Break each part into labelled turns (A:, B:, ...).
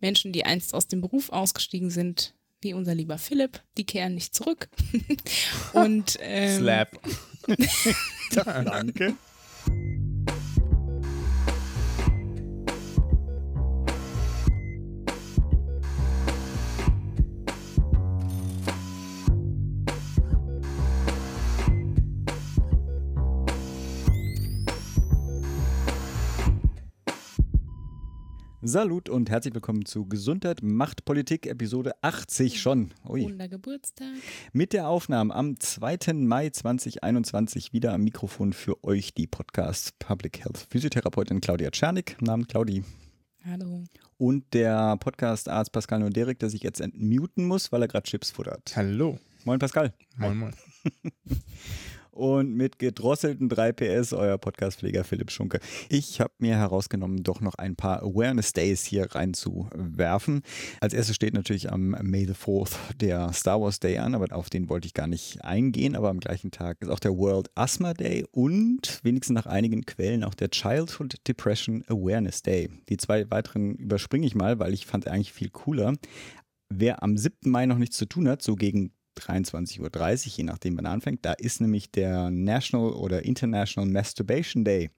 A: Menschen, die einst aus dem Beruf ausgestiegen sind, wie unser lieber Philipp, die kehren nicht zurück. Und ähm,
B: Slap.
C: Danke. Salut und herzlich willkommen zu Gesundheit macht Politik, Episode 80 schon. Ui.
A: Wunder Geburtstag.
C: Mit der Aufnahme am 2. Mai 2021 wieder am Mikrofon für euch die Podcast Public Health Physiotherapeutin Claudia Czernik. Namen Claudi.
A: Hallo.
C: Und der Podcast-Arzt Pascal Noderik, der sich jetzt entmuten muss, weil er gerade Chips futtert.
B: Hallo.
C: Moin Pascal.
B: Moin, moin.
C: und mit gedrosselten 3 PS euer Podcastpfleger Philipp Schunke. Ich habe mir herausgenommen, doch noch ein paar Awareness Days hier reinzuwerfen. Als erstes steht natürlich am May the 4th der Star Wars Day an, aber auf den wollte ich gar nicht eingehen. Aber am gleichen Tag ist auch der World Asthma Day und wenigstens nach einigen Quellen auch der Childhood Depression Awareness Day. Die zwei weiteren überspringe ich mal, weil ich fand eigentlich viel cooler. Wer am 7. Mai noch nichts zu tun hat, so gegen 23.30 Uhr, je nachdem wann er anfängt. Da ist nämlich der National oder International Masturbation Day.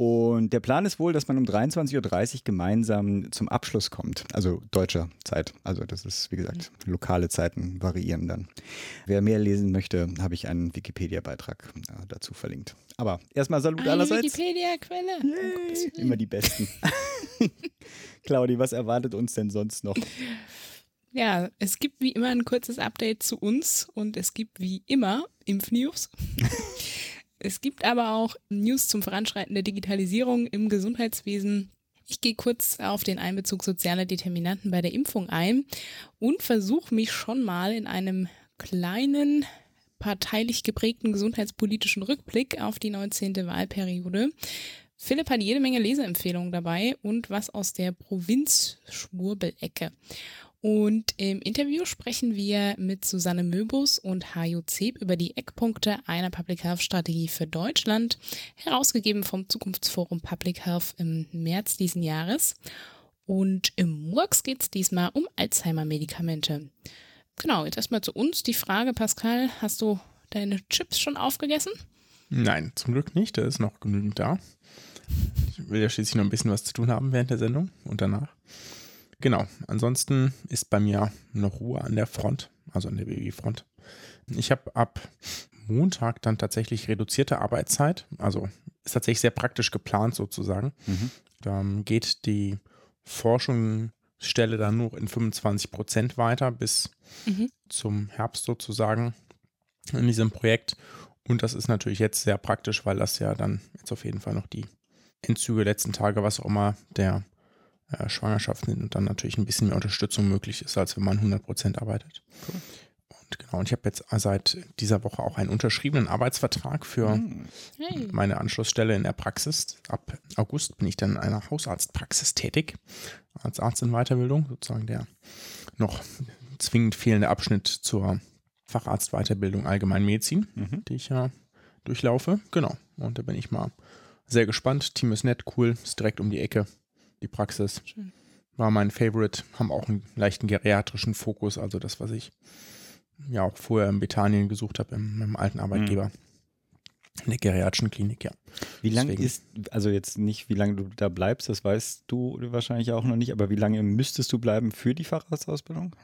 C: Und der Plan ist wohl, dass man um 23.30 Uhr gemeinsam zum Abschluss kommt. Also deutscher Zeit. Also das ist, wie gesagt, lokale Zeiten variieren dann. Wer mehr lesen möchte, habe ich einen Wikipedia-Beitrag äh, dazu verlinkt. Aber erstmal Salut
A: Eine
C: allerseits.
A: Wikipedia-Quelle. Willen.
C: Immer die Besten. Claudi, was erwartet uns denn sonst noch?
A: Ja, es gibt wie immer ein kurzes Update zu uns und es gibt wie immer Impfnews. es gibt aber auch News zum Voranschreiten der Digitalisierung im Gesundheitswesen. Ich gehe kurz auf den Einbezug sozialer Determinanten bei der Impfung ein und versuche mich schon mal in einem kleinen parteilich geprägten gesundheitspolitischen Rückblick auf die 19. Wahlperiode. Philipp hat jede Menge Leseempfehlungen dabei und was aus der Provinz-Schwurbelecke. Und im Interview sprechen wir mit Susanne Möbus und Hajo Zeb über die Eckpunkte einer Public Health Strategie für Deutschland, herausgegeben vom Zukunftsforum Public Health im März diesen Jahres. Und im Murks geht es diesmal um Alzheimer-Medikamente. Genau, jetzt erstmal zu uns die Frage, Pascal, hast du deine Chips schon aufgegessen?
B: Nein, zum Glück nicht. Da ist noch genügend da. Ich will ja schließlich noch ein bisschen was zu tun haben während der Sendung und danach. Genau. Ansonsten ist bei mir noch Ruhe an der Front, also an der BW-Front. Ich habe ab Montag dann tatsächlich reduzierte Arbeitszeit. Also ist tatsächlich sehr praktisch geplant sozusagen.
C: Mhm.
B: Da geht die Forschungsstelle dann nur in 25 Prozent weiter bis
A: Mhm.
B: zum Herbst sozusagen in diesem Projekt. Und das ist natürlich jetzt sehr praktisch, weil das ja dann jetzt auf jeden Fall noch die Endzüge letzten Tage, was auch immer, der äh, Schwangerschaft sind und dann natürlich ein bisschen mehr Unterstützung möglich ist, als wenn man 100 Prozent arbeitet.
C: Cool.
B: Und genau, und ich habe jetzt seit dieser Woche auch einen unterschriebenen Arbeitsvertrag für
C: Hm.
A: Hey.
B: meine Anschlussstelle in der Praxis. Ab August bin ich dann in einer Hausarztpraxis tätig, als Arzt in Weiterbildung, sozusagen der noch zwingend fehlende Abschnitt zur Facharztweiterbildung Allgemeinmedizin,
C: Mhm.
B: die ich ja durchlaufe. Genau, und da bin ich mal sehr gespannt. Team ist nett, cool, ist direkt um die Ecke. Die Praxis
A: Schön.
B: war mein Favorite, haben auch einen leichten geriatrischen Fokus, also das, was ich ja auch vorher in Bethanien gesucht habe, in meinem alten Arbeitgeber. In der geriatrischen Klinik, ja.
C: Wie lange ist, also jetzt nicht, wie lange du da bleibst, das weißt du wahrscheinlich auch noch nicht, aber wie lange müsstest du bleiben für die Facharztausbildung?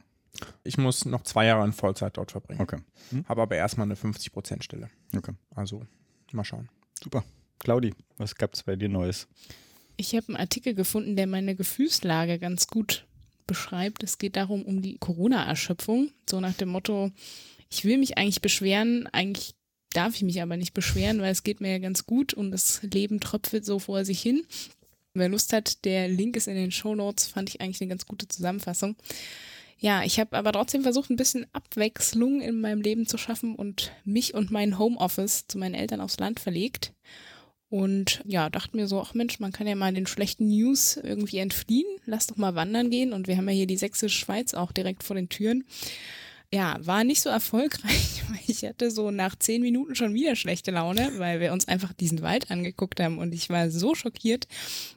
B: Ich muss noch zwei Jahre in Vollzeit dort verbringen.
C: Okay. Hm?
B: Habe aber erstmal eine 50%-Stelle.
C: Okay.
B: Also mal schauen.
C: Super. Claudi, was gab's bei dir Neues?
A: Ich habe einen Artikel gefunden, der meine Gefühlslage ganz gut beschreibt. Es geht darum, um die Corona-Erschöpfung. So nach dem Motto, ich will mich eigentlich beschweren, eigentlich darf ich mich aber nicht beschweren, weil es geht mir ja ganz gut und das Leben tröpfelt so vor sich hin. Wer Lust hat, der Link ist in den Show Notes, fand ich eigentlich eine ganz gute Zusammenfassung. Ja, ich habe aber trotzdem versucht, ein bisschen Abwechslung in meinem Leben zu schaffen und mich und mein Homeoffice zu meinen Eltern aufs Land verlegt. Und ja, dachte mir so, ach Mensch, man kann ja mal den schlechten News irgendwie entfliehen. Lass doch mal wandern gehen. Und wir haben ja hier die sächsische Schweiz auch direkt vor den Türen. Ja, war nicht so erfolgreich, weil ich hatte so nach zehn Minuten schon wieder schlechte Laune, weil wir uns einfach diesen Wald angeguckt haben und ich war so schockiert.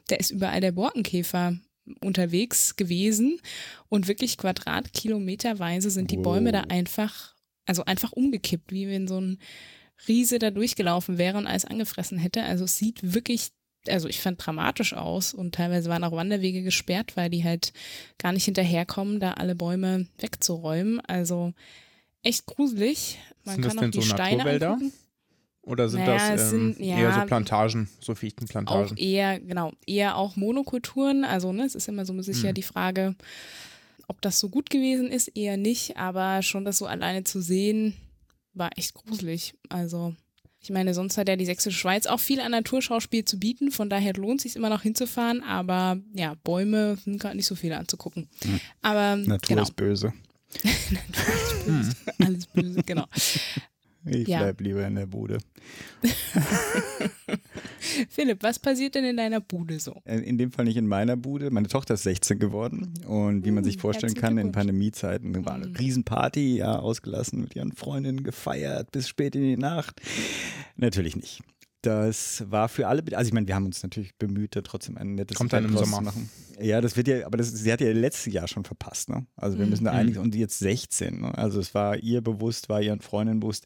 A: Da ist überall der Borkenkäfer unterwegs gewesen und wirklich quadratkilometerweise sind die
C: Wow.
A: Bäume da einfach, also einfach umgekippt, wie wenn so ein Riese da durchgelaufen wäre und alles angefressen hätte. Also es sieht wirklich, also ich fand dramatisch aus und teilweise waren auch Wanderwege gesperrt, weil die halt gar nicht hinterherkommen, da alle Bäume wegzuräumen. Also echt gruselig. Man
B: Sind das
A: kann auch
B: denn
A: die
B: so
A: Steine
B: Naturwälder?
A: angucken.
B: Oder sind
A: Naja,
B: das ähm,
A: sind- ja,
B: eher so Plantagen, so
A: Auch
B: Fichtenplantagen?
A: eher, genau, eher auch Monokulturen. Also, ne, es ist immer so sicher
B: Hm.
A: die Frage, ob das so gut gewesen ist, eher nicht, aber schon das so alleine zu sehen, war echt gruselig. Also, ich meine, sonst hat ja die Sächsische Schweiz auch viel an Naturschauspiel zu bieten, von daher lohnt es sich immer noch hinzufahren, aber ja, Bäume sind gerade nicht so viele anzugucken.
C: Hm.
A: Aber
C: Natur
A: genau,
C: ist böse.
B: Hm.
A: alles böse, genau.
C: Ich
A: Ja.
C: bleib lieber in der Bude.
A: Philipp, was passiert denn in deiner Bude so?
C: In dem Fall nicht in meiner Bude. Meine Tochter ist 16 geworden und wie man sich
A: Hm,
C: vorstellen kann, in. Pandemiezeiten war eine
A: Hm.
C: Riesenparty, ja, ausgelassen mit ihren Freundinnen gefeiert bis spät in die Nacht. Natürlich nicht. Das war für alle, also ich meine, wir haben uns natürlich bemüht, da trotzdem ein nettes
B: Kommt dann im Sommer.
C: zu machen. Ja, das wird ja, aber das, sie hat ja letztes Jahr schon verpasst, ne? Also wir
A: Mhm.
C: müssen da
B: Mhm.
C: einiges, und jetzt 16, ne? Also es war ihr bewusst, war ihren Freundinnen bewusst.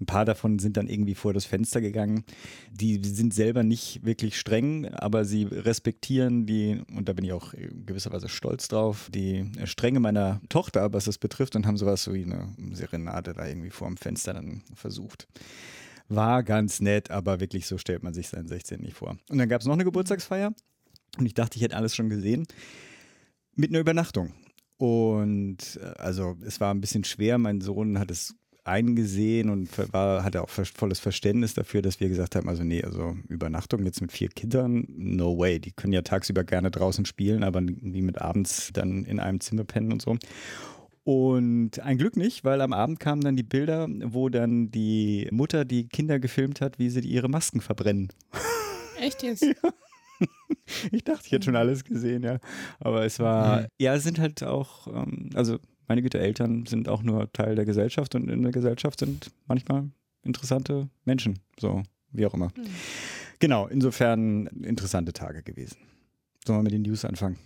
C: Ein paar davon sind dann irgendwie vor das Fenster gegangen. Die sind selber nicht wirklich streng, aber sie respektieren die, und da bin ich auch in gewisser Weise stolz drauf, die Strenge meiner Tochter, was das betrifft, und haben sowas so wie eine Serenade da irgendwie vor dem Fenster dann versucht. War ganz nett, aber wirklich so stellt man sich seinen 16 nicht vor. Und dann gab es noch eine Geburtstagsfeier und ich dachte, ich hätte alles schon gesehen. Mit einer Übernachtung. Und äh, also es war ein bisschen schwer. Mein Sohn hat es eingesehen und war, hatte auch volles Verständnis dafür, dass wir gesagt haben, also nee, also Übernachtung jetzt mit vier Kindern, no way. Die können ja tagsüber gerne draußen spielen, aber irgendwie mit abends dann in einem Zimmer pennen und so. Und ein Glück nicht, weil am Abend kamen dann die Bilder, wo dann die Mutter die Kinder gefilmt hat, wie sie ihre Masken verbrennen.
A: Echt jetzt?
C: Ich dachte, ich hätte schon alles gesehen, ja. Aber es war,
B: Mhm.
C: ja, es sind halt auch, ähm, also meine Güte, Eltern sind auch nur Teil der Gesellschaft und in der Gesellschaft sind manchmal interessante Menschen, so wie auch immer.
A: Hm.
C: Genau, insofern interessante Tage gewesen. Sollen wir mit den News anfangen?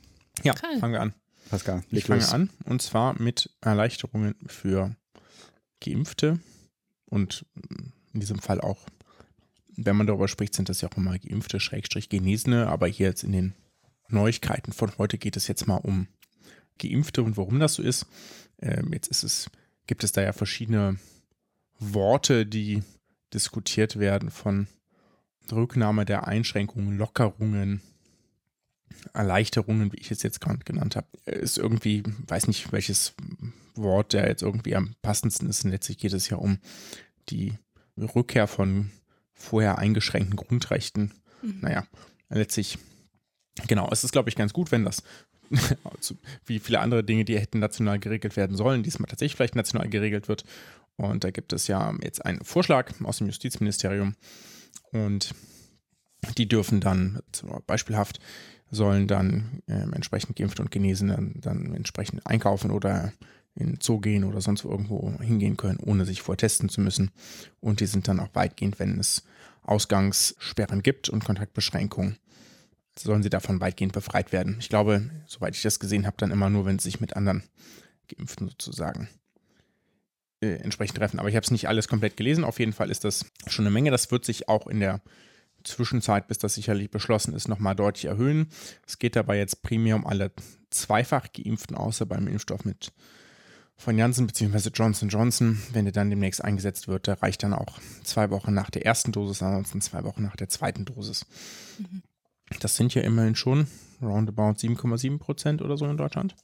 B: Ja,
A: Karl.
B: fangen wir an.
C: Pascal,
B: Ich fange
C: los.
B: an und zwar mit Erleichterungen für Geimpfte und in diesem Fall auch, wenn man darüber spricht, sind das ja auch immer Geimpfte, Schrägstrich Genesene, aber hier jetzt in den Neuigkeiten von heute geht es jetzt mal um Geimpfte und warum das so ist. Ähm, jetzt ist es, gibt es da ja verschiedene Worte, die diskutiert werden von Rücknahme der Einschränkungen, Lockerungen, Erleichterungen, wie ich es jetzt gerade genannt habe, ist irgendwie, weiß nicht, welches Wort der jetzt irgendwie am passendsten ist. Und letztlich geht es ja um die Rückkehr von vorher eingeschränkten Grundrechten.
A: Mhm.
B: Naja, letztlich, genau, es ist, glaube ich, ganz gut, wenn das, wie viele andere Dinge, die hätten national geregelt werden sollen, diesmal tatsächlich vielleicht national geregelt wird. Und da gibt es ja jetzt einen Vorschlag aus dem Justizministerium und die dürfen dann, beispielhaft, sollen dann ähm, entsprechend Geimpfte und Genesene dann, dann entsprechend einkaufen oder in den Zoo gehen oder sonst wo irgendwo hingehen können, ohne sich vorher testen zu müssen. Und die sind dann auch weitgehend, wenn es Ausgangssperren gibt und Kontaktbeschränkungen, sollen sie davon weitgehend befreit werden. Ich glaube, soweit ich das gesehen habe, dann immer nur, wenn sie sich mit anderen Geimpften sozusagen äh, entsprechend treffen. Aber ich habe es nicht alles komplett gelesen. Auf jeden Fall ist das schon eine Menge. Das wird sich auch in der Zwischenzeit, bis das sicherlich beschlossen ist, nochmal deutlich erhöhen. Es geht dabei jetzt primär um alle zweifach Geimpften, außer beim Impfstoff mit von Janssen bzw. Johnson Johnson. Wenn der dann demnächst eingesetzt wird, der reicht dann auch zwei Wochen nach der ersten Dosis, ansonsten zwei Wochen nach der zweiten Dosis.
A: Mhm.
B: Das sind ja immerhin schon roundabout 7,7 Prozent oder so in Deutschland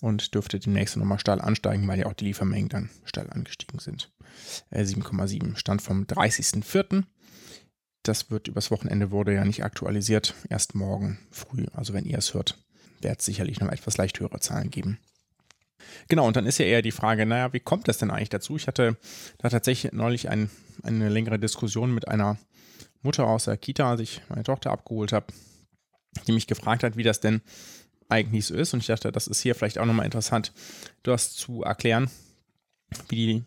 B: und dürfte demnächst nochmal steil ansteigen, weil ja auch die Liefermengen dann steil angestiegen sind. Äh, 7,7 stand vom 30.04. Das wird übers Wochenende wurde ja nicht aktualisiert, erst morgen früh. Also wenn ihr es hört, wird es sicherlich noch etwas leicht höhere Zahlen geben. Genau, und dann ist ja eher die Frage, naja, wie kommt das denn eigentlich dazu? Ich hatte da tatsächlich neulich ein, eine längere Diskussion mit einer Mutter aus der Kita, als ich meine Tochter abgeholt habe, die mich gefragt hat, wie das denn eigentlich so ist. Und ich dachte, das ist hier vielleicht auch nochmal interessant, das zu erklären, wie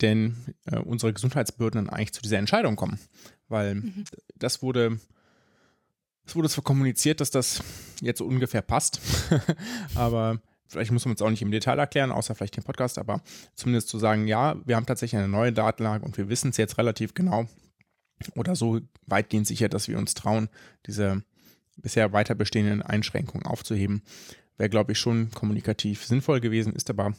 B: denn äh, unsere Gesundheitsbehörden eigentlich zu dieser Entscheidung kommen. Weil
A: Mhm.
B: das wurde Es wurde zwar kommuniziert, dass das jetzt so ungefähr passt, aber vielleicht muss man es auch nicht im Detail erklären, außer vielleicht den Podcast, aber zumindest zu sagen, ja, wir haben tatsächlich eine neue Datenlage und wir wissen es jetzt relativ genau oder so weitgehend sicher, dass wir uns trauen, diese bisher weiter bestehenden Einschränkungen aufzuheben. Wäre, glaube ich, schon kommunikativ sinnvoll gewesen, ist aber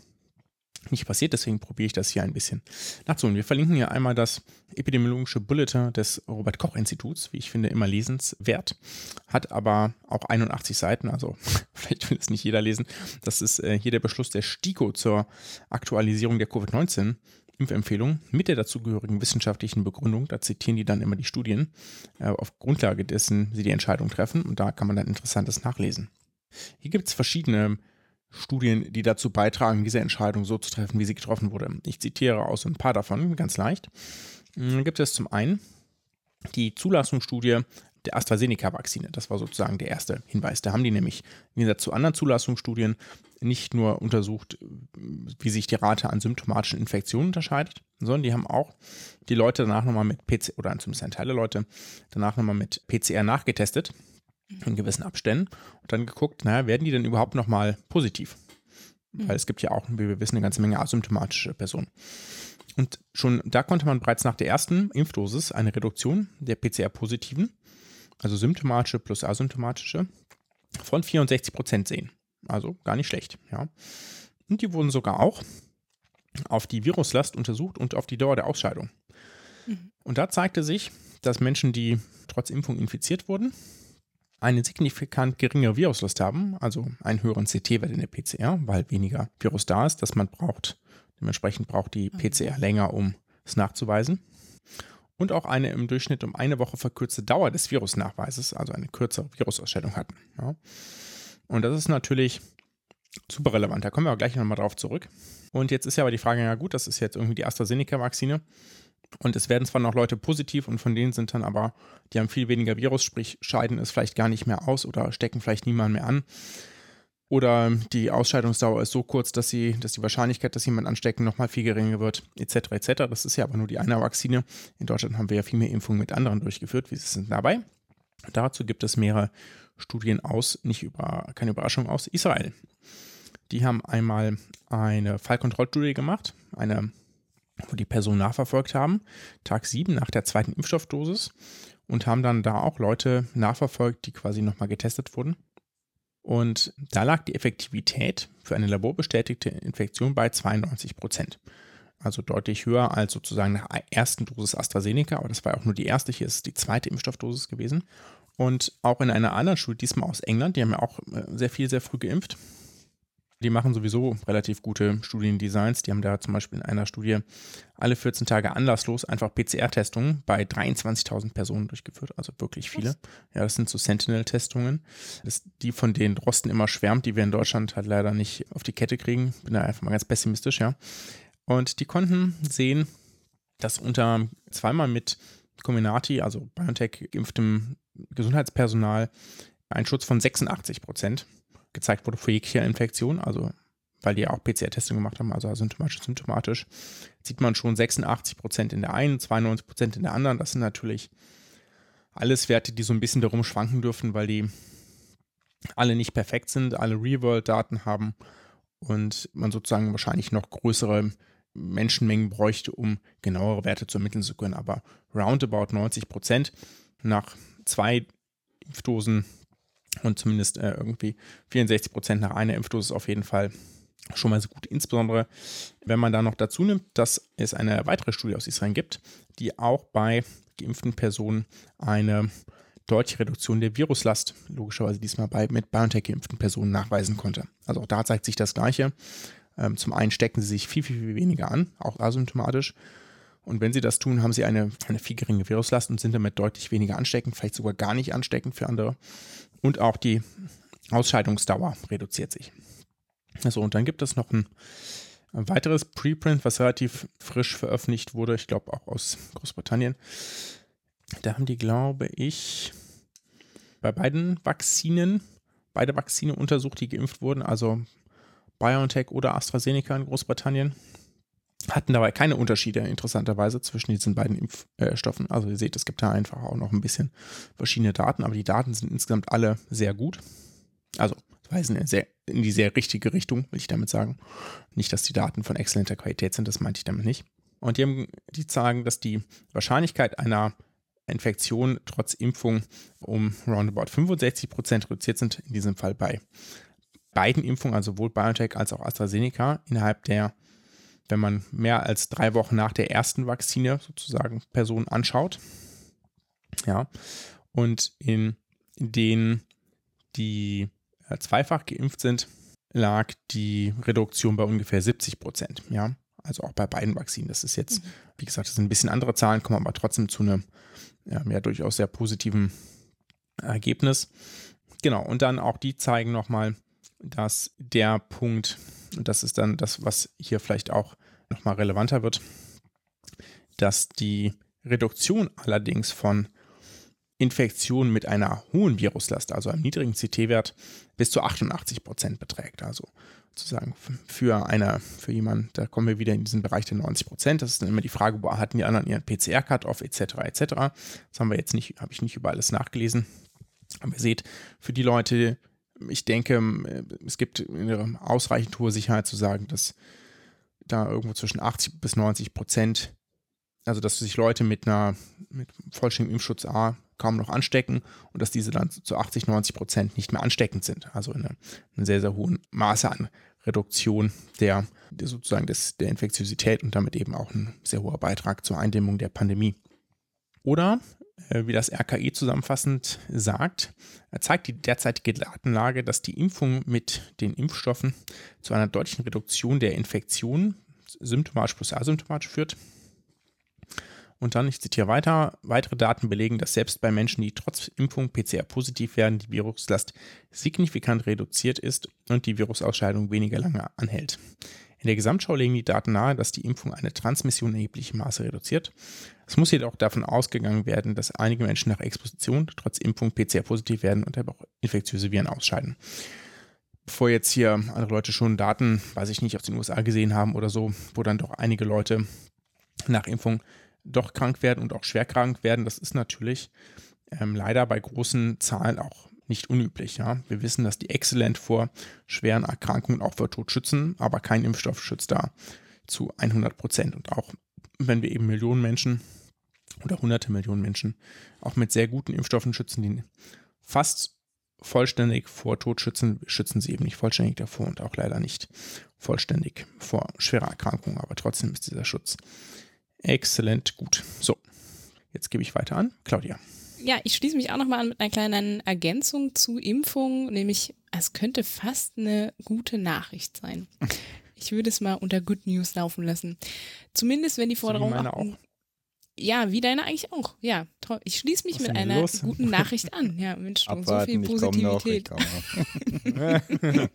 B: nicht passiert, deswegen probiere ich das hier ein bisschen nachzuholen. Wir verlinken hier einmal das epidemiologische Bulletin des Robert Koch Instituts, wie ich finde, immer lesenswert, hat aber auch 81 Seiten, also vielleicht will es nicht jeder lesen. Das ist äh, hier der Beschluss der STIKO zur Aktualisierung der Covid-19 Impfempfehlung mit der dazugehörigen wissenschaftlichen Begründung. Da zitieren die dann immer die Studien, äh, auf Grundlage dessen sie die Entscheidung treffen und da kann man dann Interessantes nachlesen. Hier gibt es verschiedene Studien, die dazu beitragen, diese Entscheidung so zu treffen, wie sie getroffen wurde. Ich zitiere aus ein paar davon, ganz leicht. Dann hm, gibt es zum einen die Zulassungsstudie der AstraZeneca-Vakzine. Das war sozusagen der erste Hinweis. Da haben die nämlich im Gegensatz zu anderen Zulassungsstudien nicht nur untersucht, wie sich die Rate an symptomatischen Infektionen unterscheidet, sondern die haben auch die Leute danach nochmal mit PCR, oder zumindest ein Teil der Leute, danach nochmal mit PCR nachgetestet in gewissen Abständen und dann geguckt, naja, werden die denn überhaupt nochmal positiv? Mhm. Weil es gibt ja auch, wie wir wissen, eine ganze Menge asymptomatische Personen. Und schon da konnte man bereits nach der ersten Impfdosis eine Reduktion der PCR-Positiven, also symptomatische plus asymptomatische, von 64 Prozent sehen. Also gar nicht schlecht, ja. Und die wurden sogar auch auf die Viruslast untersucht und auf die Dauer der Ausscheidung. Mhm. Und da zeigte sich, dass Menschen, die trotz Impfung infiziert wurden, eine signifikant geringere Viruslast haben, also einen höheren CT-Wert in der PCR, weil weniger Virus da ist, das man braucht. Dementsprechend braucht die PCR länger, um es nachzuweisen. Und auch eine im Durchschnitt um eine Woche verkürzte Dauer des Virusnachweises, also eine kürzere Virusausstellung hatten. Ja. Und das ist natürlich super relevant. Da kommen wir auch gleich nochmal drauf zurück. Und jetzt ist ja aber die Frage, ja gut, das ist jetzt irgendwie die AstraZeneca-Vakzine. Und es werden zwar noch Leute positiv und von denen sind dann aber, die haben viel weniger Virus, sprich scheiden es vielleicht gar nicht mehr aus oder stecken vielleicht niemand mehr an. Oder die Ausscheidungsdauer ist so kurz, dass, sie, dass die Wahrscheinlichkeit, dass jemand anstecken, nochmal viel geringer wird, etc. etc. Das ist ja aber nur die eine Vakzine. In Deutschland haben wir ja viel mehr Impfungen mit anderen durchgeführt. Wie ist es dabei? Dazu gibt es mehrere Studien aus, nicht über, keine Überraschung, aus Israel. Die haben einmal eine Fallkontrollstudie gemacht, eine wo die Person nachverfolgt haben, Tag 7 nach der zweiten Impfstoffdosis und haben dann da auch Leute nachverfolgt, die quasi nochmal getestet wurden. Und da lag die Effektivität für eine laborbestätigte Infektion bei 92 Prozent. Also deutlich höher als sozusagen nach der ersten Dosis AstraZeneca, aber das war auch nur die erste, hier ist die zweite Impfstoffdosis gewesen. Und auch in einer anderen Studie, diesmal aus England, die haben ja auch äh, sehr viel, sehr früh geimpft, die machen sowieso relativ gute Studiendesigns. Die haben da zum Beispiel in einer Studie alle 14 Tage anlasslos einfach PCR-Testungen bei 23.000 Personen durchgeführt. Also wirklich viele. Ja, das sind so Sentinel-Testungen. Die, von denen Drosten immer schwärmt, die wir in Deutschland halt leider nicht auf die Kette kriegen. Bin da einfach mal ganz pessimistisch, ja. Und die konnten sehen, dass unter zweimal mit Comirnaty, also BioNTech geimpftem Gesundheitspersonal, ein Schutz von 86 Prozent gezeigt wurde für jegliche Infektion, also weil die ja auch PCR-Testung gemacht haben, also asymptomatisch, symptomatisch, sieht man schon 86 Prozent in der einen, 92 Prozent in der anderen. Das sind natürlich alles Werte, die so ein bisschen darum schwanken dürfen, weil die alle nicht perfekt sind, alle Real-World-Daten haben und man sozusagen wahrscheinlich noch größere Menschenmengen bräuchte, um genauere Werte zu ermitteln zu können. Aber roundabout 90 Prozent nach zwei Impfdosen und zumindest äh, irgendwie 64 Prozent nach einer Impfdosis auf jeden Fall schon mal so gut. Insbesondere, wenn man da noch dazu nimmt, dass es eine weitere Studie aus Israel gibt, die auch bei geimpften Personen eine deutliche Reduktion der Viruslast, logischerweise diesmal bei mit BioNTech geimpften Personen nachweisen konnte. Also auch da zeigt sich das Gleiche. Ähm, zum einen stecken sie sich viel, viel, viel weniger an, auch asymptomatisch. Und wenn sie das tun, haben sie eine, eine viel geringe Viruslast und sind damit deutlich weniger ansteckend, vielleicht sogar gar nicht ansteckend für andere. Und auch die Ausscheidungsdauer reduziert sich. Also, und dann gibt es noch ein weiteres Preprint, was relativ frisch veröffentlicht wurde, ich glaube auch aus Großbritannien. Da haben die, glaube ich, bei beiden Vakzinen, beide Vakzine untersucht, die geimpft wurden, also BioNTech oder AstraZeneca in Großbritannien. Hatten dabei keine Unterschiede interessanterweise zwischen diesen beiden Impfstoffen. Also ihr seht, es gibt da einfach auch noch ein bisschen verschiedene Daten, aber die Daten sind insgesamt alle sehr gut. Also weisen in, sehr, in die sehr richtige Richtung, will ich damit sagen. Nicht, dass die Daten von exzellenter Qualität sind, das meinte ich damit nicht. Und die, haben, die sagen, dass die Wahrscheinlichkeit einer Infektion trotz Impfung um roundabout 65 Prozent reduziert sind, in diesem Fall bei beiden Impfungen, also sowohl BioNTech als auch AstraZeneca, innerhalb der, wenn man mehr als drei Wochen nach der ersten Vakzine sozusagen Personen anschaut. Ja, und in denen die äh, zweifach geimpft sind, lag die Reduktion bei ungefähr 70 Prozent. Ja, also auch bei beiden Vakzinen. Das ist jetzt, mhm. wie gesagt, das sind ein bisschen andere Zahlen, kommen aber trotzdem zu einem ja, ja durchaus sehr positiven Ergebnis. Genau, und dann auch die zeigen nochmal, dass der Punkt, und das ist dann das, was hier vielleicht auch nochmal relevanter wird, dass die Reduktion allerdings von Infektionen mit einer hohen Viruslast, also einem niedrigen CT-Wert, bis zu 88 Prozent beträgt. Also sozusagen für eine, für jemanden, da kommen wir wieder in diesen Bereich der 90 Prozent. Das ist dann immer die Frage, wo hatten die anderen ihren PCR-Cut-Off etc. etc. Das haben wir jetzt nicht, habe ich nicht über alles nachgelesen. Aber ihr seht, für die Leute, ich denke, es gibt eine ausreichend hohe Sicherheit zu sagen, dass da irgendwo zwischen 80 bis 90 Prozent, also dass sich Leute mit einer mit vollständigem Impfschutz A kaum noch anstecken und dass diese dann zu 80, 90 Prozent nicht mehr ansteckend sind. Also in einem, sehr, sehr hohen Maße an Reduktion der, der sozusagen des, der Infektiosität und damit eben auch ein sehr hoher Beitrag zur Eindämmung der Pandemie. Oder wie das RKI zusammenfassend sagt, zeigt die derzeitige Datenlage, dass die Impfung mit den Impfstoffen zu einer deutlichen Reduktion der Infektion, symptomatisch plus asymptomatisch, führt. Und dann, ich zitiere weiter, weitere Daten belegen, dass selbst bei Menschen, die trotz Impfung PCR-positiv werden, die Viruslast signifikant reduziert ist und die Virusausscheidung weniger lange anhält. In der Gesamtschau legen die Daten nahe, dass die Impfung eine Transmission in erheblichem Maße reduziert. Es muss jedoch davon ausgegangen werden, dass einige Menschen nach Exposition trotz Impfung PCR-positiv werden und aber auch infektiöse Viren ausscheiden. Bevor jetzt hier andere Leute schon Daten, weiß ich nicht, aus den USA gesehen haben oder so, wo dann doch einige Leute nach Impfung doch krank werden und auch schwer krank werden, das ist natürlich ähm, leider bei großen Zahlen auch nicht unüblich. Ja? Wir wissen, dass die exzellent vor schweren Erkrankungen auch vor Tod schützen, aber kein Impfstoff schützt da zu 100 Prozent. Und auch wenn wir eben Millionen Menschen oder hunderte Millionen Menschen auch mit sehr guten Impfstoffen schützen, die fast vollständig vor Tod schützen, schützen sie eben nicht vollständig davor und auch leider nicht vollständig vor schwerer Erkrankung. Aber trotzdem ist dieser Schutz exzellent gut. So, jetzt gebe ich weiter an Claudia
A: ja, ich schließe mich auch nochmal an mit einer kleinen Ergänzung zu Impfung, nämlich es könnte fast eine gute Nachricht sein. Ich würde es mal unter Good News laufen lassen. Zumindest wenn die Forderung. So meine auch. Ja, wie deine eigentlich auch. Ja, toll. Ich schließe mich Was mit einer los? guten Nachricht an. Ja, Mensch, so viel Positivität.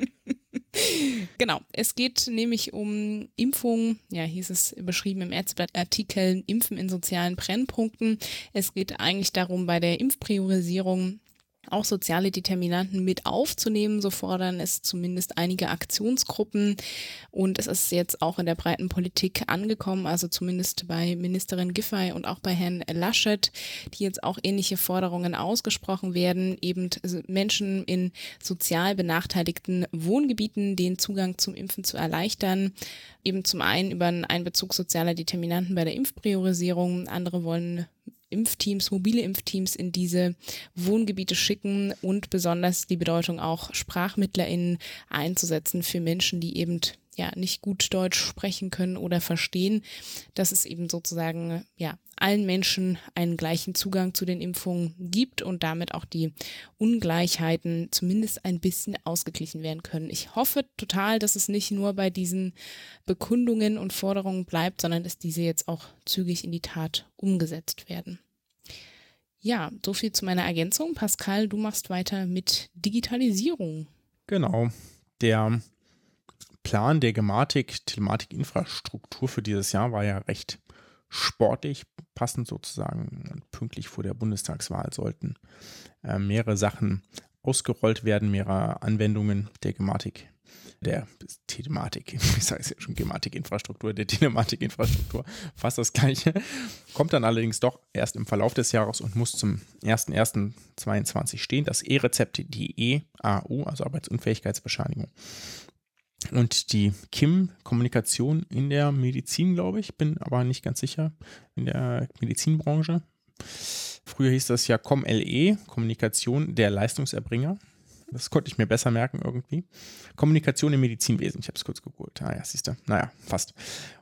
A: genau, es geht nämlich um Impfung, ja, hieß es beschrieben im Ärzteblatt-Artikel, Impfen in sozialen Brennpunkten. Es geht eigentlich darum, bei der Impfpriorisierung auch soziale Determinanten mit aufzunehmen. So fordern es zumindest einige Aktionsgruppen. Und es ist jetzt auch in der breiten Politik angekommen, also zumindest bei Ministerin Giffey und auch bei Herrn Laschet, die jetzt auch ähnliche Forderungen ausgesprochen werden, eben Menschen in sozial benachteiligten Wohngebieten den Zugang zum Impfen zu erleichtern. Eben zum einen über einen Einbezug sozialer Determinanten bei der Impfpriorisierung. Andere wollen Impfteams, mobile Impfteams in diese Wohngebiete schicken und besonders die Bedeutung auch SprachmittlerInnen einzusetzen für Menschen, die eben ja nicht gut Deutsch sprechen können oder verstehen, dass es eben sozusagen ja allen Menschen einen gleichen Zugang zu den Impfungen gibt und damit auch die Ungleichheiten zumindest ein bisschen ausgeglichen werden können. Ich hoffe total, dass es nicht nur bei diesen Bekundungen und Forderungen bleibt, sondern dass diese jetzt auch zügig in die Tat umgesetzt werden. Ja, so viel zu meiner Ergänzung. Pascal, du machst weiter mit Digitalisierung.
B: Genau. Der Plan der Gematik, Telematik-Infrastruktur für dieses Jahr war ja recht sportlich, passend sozusagen pünktlich vor der Bundestagswahl sollten äh, mehrere Sachen ausgerollt werden, mehrere Anwendungen der Gematik, der Telematik, ich sage es ja schon, Gematik-Infrastruktur, der Telematik-Infrastruktur, fast das gleiche. Kommt dann allerdings doch erst im Verlauf des Jahres und muss zum 01.01.22 stehen. Das E-Rezept, die EAU, also Arbeitsunfähigkeitsbescheinigung. Und die KIM-Kommunikation in der Medizin, glaube ich, bin aber nicht ganz sicher, in der Medizinbranche. Früher hieß das ja COMLE, Kommunikation der Leistungserbringer. Das konnte ich mir besser merken irgendwie. Kommunikation im Medizinwesen, ich habe es kurz gegoogelt. Ah ja, siehst du. Naja, fast.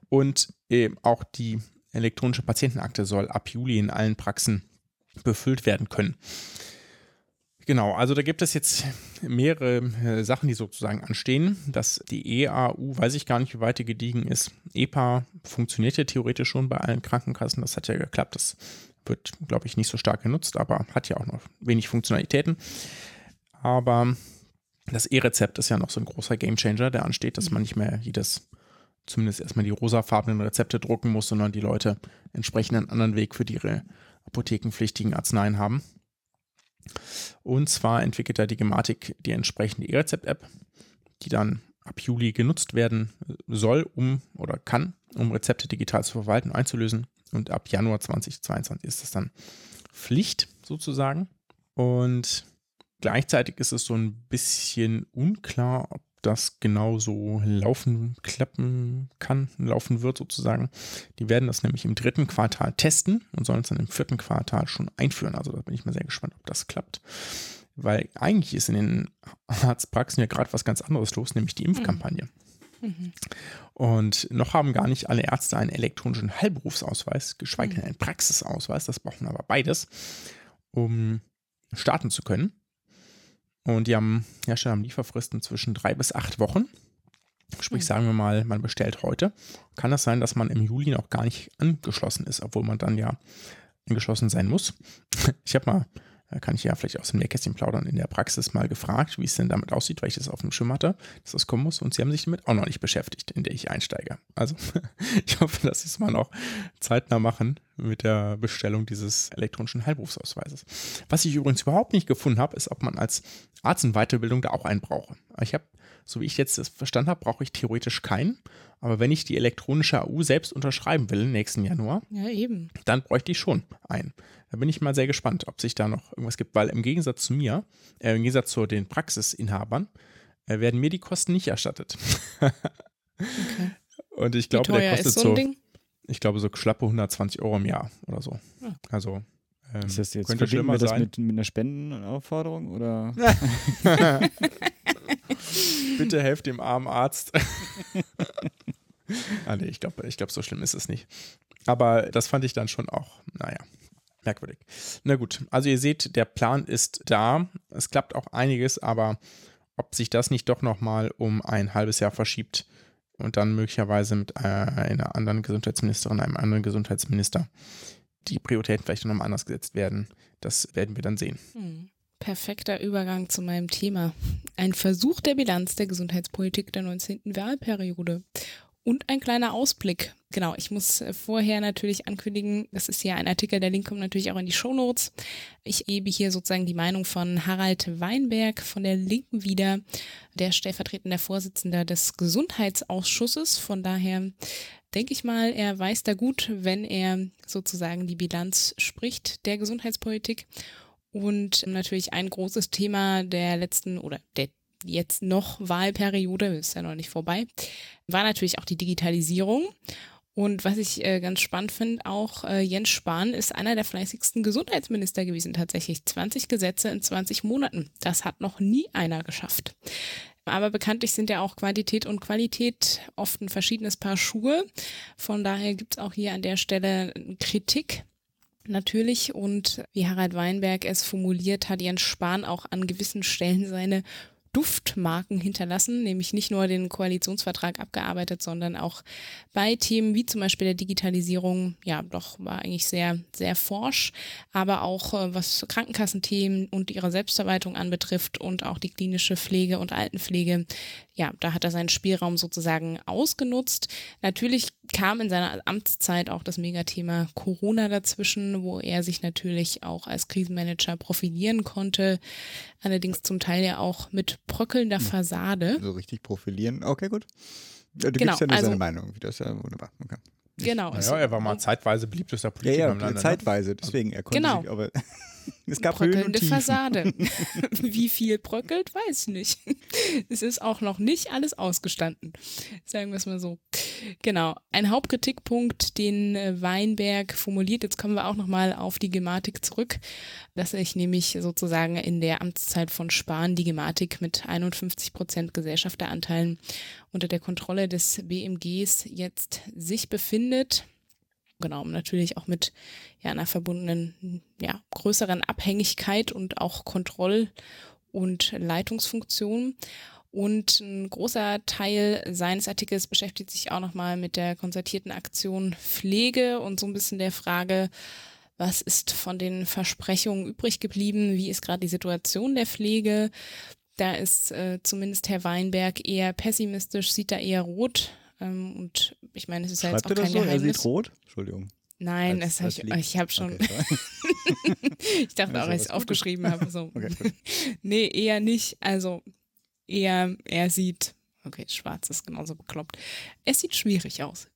B: Und äh, auch die elektronische Patientenakte soll ab Juli in allen Praxen befüllt werden können. Genau, also da gibt es jetzt mehrere äh, Sachen, die sozusagen anstehen. Das, die EAU, weiß ich gar nicht, wie weit die gediegen ist. EPA funktioniert ja theoretisch schon bei allen Krankenkassen. Das hat ja geklappt. Das wird, glaube ich, nicht so stark genutzt, aber hat ja auch noch wenig Funktionalitäten. Aber das E-Rezept ist ja noch so ein großer Gamechanger, der ansteht, dass man nicht mehr jedes, zumindest erstmal die rosafarbenen Rezepte drucken muss, sondern die Leute entsprechend einen anderen Weg für ihre apothekenpflichtigen Arzneien haben. Und zwar entwickelt da die Gematik die entsprechende E-Rezept-App, die dann ab Juli genutzt werden soll, um oder kann, um Rezepte digital zu verwalten und einzulösen. Und ab Januar 2022 ist das dann Pflicht sozusagen. Und gleichzeitig ist es so ein bisschen unklar, ob das genauso laufen, klappen kann, laufen wird sozusagen. Die werden das nämlich im dritten Quartal testen und sollen es dann im vierten Quartal schon einführen. Also da bin ich mal sehr gespannt, ob das klappt. Weil eigentlich ist in den Arztpraxen ja gerade was ganz anderes los, nämlich die Impfkampagne. Mhm. Und noch haben gar nicht alle Ärzte einen elektronischen Heilberufsausweis, geschweige denn einen Praxisausweis. Das brauchen aber beides, um starten zu können. Und die haben Hersteller haben Lieferfristen zwischen drei bis acht Wochen. Sprich, mhm. sagen wir mal, man bestellt heute. Kann das sein, dass man im Juli noch gar nicht angeschlossen ist, obwohl man dann ja angeschlossen sein muss? Ich habe mal kann ich ja vielleicht aus dem Nähkästchen plaudern, in der Praxis mal gefragt, wie es denn damit aussieht, weil ich das auf dem Schirm hatte, dass das kommen muss. Und sie haben sich damit auch noch nicht beschäftigt, in der ich einsteige. Also ich hoffe, dass sie es mal noch zeitnah machen mit der Bestellung dieses elektronischen Heilberufsausweises. Was ich übrigens überhaupt nicht gefunden habe, ist, ob man als Arzt in Weiterbildung da auch einen brauche. Ich habe, so wie ich jetzt das verstanden habe, brauche ich theoretisch keinen. Aber wenn ich die elektronische AU selbst unterschreiben will nächsten Januar,
A: ja, eben.
B: dann bräuchte ich schon einen. Da bin ich mal sehr gespannt, ob sich da noch irgendwas gibt, weil im Gegensatz zu mir, äh, im Gegensatz zu den Praxisinhabern, äh, werden mir die Kosten nicht erstattet. okay. Und ich glaube, der kostet so, so ich glaube, so schlappe 120 Euro im Jahr oder so. Ja. Ah. Also
C: ähm, ist das jetzt könnte schlimmer wir das sein. Mit, mit einer Spendenaufforderung oder?
B: Bitte helft dem armen Arzt. ah, nee, ich glaube, ich glaub, so schlimm ist es nicht. Aber das fand ich dann schon auch, naja, merkwürdig. Na gut, also ihr seht, der Plan ist da. Es klappt auch einiges, aber ob sich das nicht doch nochmal um ein halbes Jahr verschiebt und dann möglicherweise mit äh, einer anderen Gesundheitsministerin, einem anderen Gesundheitsminister die Prioritäten vielleicht nochmal anders gesetzt werden, das werden wir dann sehen. Hm.
A: Perfekter Übergang zu meinem Thema. Ein Versuch der Bilanz der Gesundheitspolitik der 19. Wahlperiode. Und ein kleiner Ausblick. Genau, ich muss äh, vorher natürlich ankündigen, das ist ja ein Artikel, der Link kommt natürlich auch in die Show Notes. Ich gebe hier sozusagen die Meinung von Harald Weinberg von der Linken wieder, der stellvertretende Vorsitzender des Gesundheitsausschusses. Von daher denke ich mal, er weiß da gut, wenn er sozusagen die Bilanz spricht der Gesundheitspolitik. Und natürlich ein großes Thema der letzten oder der jetzt noch Wahlperiode, ist ja noch nicht vorbei, war natürlich auch die Digitalisierung. Und was ich äh, ganz spannend finde, auch äh, Jens Spahn ist einer der fleißigsten Gesundheitsminister gewesen, tatsächlich 20 Gesetze in 20 Monaten. Das hat noch nie einer geschafft. Aber bekanntlich sind ja auch Quantität und Qualität oft ein verschiedenes Paar Schuhe. Von daher gibt es auch hier an der Stelle Kritik natürlich. Und wie Harald Weinberg es formuliert hat, Jens Spahn auch an gewissen Stellen seine Duftmarken hinterlassen, nämlich nicht nur den Koalitionsvertrag abgearbeitet, sondern auch bei Themen wie zum Beispiel der Digitalisierung, ja, doch war eigentlich sehr, sehr forsch, aber auch äh, was Krankenkassenthemen und ihre Selbstverwaltung anbetrifft und auch die klinische Pflege und Altenpflege ja, da hat er seinen Spielraum sozusagen ausgenutzt. Natürlich kam in seiner Amtszeit auch das Megathema Corona dazwischen, wo er sich natürlich auch als Krisenmanager profilieren konnte. Allerdings zum Teil ja auch mit bröckelnder Fassade.
C: So richtig profilieren. Okay, gut. Du
A: Genau,
C: gibst ja nur
A: also-
C: seine Meinung. Das ist ja wunderbar. Okay.
A: Genau.
B: Naja, er war mal zeitweise beliebtester
C: Ja,
B: Politiker
C: ja,
B: im Lande. ne?
C: zeitweise. Deswegen, er konnte
A: Genau.
C: sich, aber es gab
A: bröckelnde. Fassade. Wie viel bröckelt, weiß ich nicht. Es ist auch noch nicht alles ausgestanden. Sagen wir es mal so. Genau. Ein Hauptkritikpunkt, den äh, Weinberg formuliert, jetzt kommen wir auch nochmal auf die Gematik zurück, dass sich nämlich sozusagen in der Amtszeit von Spahn die Gematik mit 51 Prozent Gesellschafteranteilen unter der Kontrolle des BMGs jetzt sich befindet. Genau, natürlich auch mit ja, einer verbundenen, ja, größeren Abhängigkeit und auch Kontroll- und Leitungsfunktion. Und ein großer Teil seines Artikels beschäftigt sich auch nochmal mit der konzertierten Aktion Pflege und so ein bisschen der Frage, was ist von den Versprechungen übrig geblieben? Wie ist gerade die Situation der Pflege? Da ist äh, zumindest Herr Weinberg eher pessimistisch, sieht da eher rot. Ähm, und ich meine, es ist ja jetzt
C: Schreibt
A: auch
C: er
A: kein
C: so? Er
A: Geheimnis.
C: sieht rot? Entschuldigung.
A: Nein,
C: Als-
A: das habe
C: als
A: ich, ich habe schon,
C: Okay,
A: ich dachte
C: Also
A: auch, als ich es aufgeschrieben habe. So.
C: Okay.
A: Nee, eher nicht. Also eher, er sieht, okay, schwarz ist genauso bekloppt. Es sieht schwierig aus.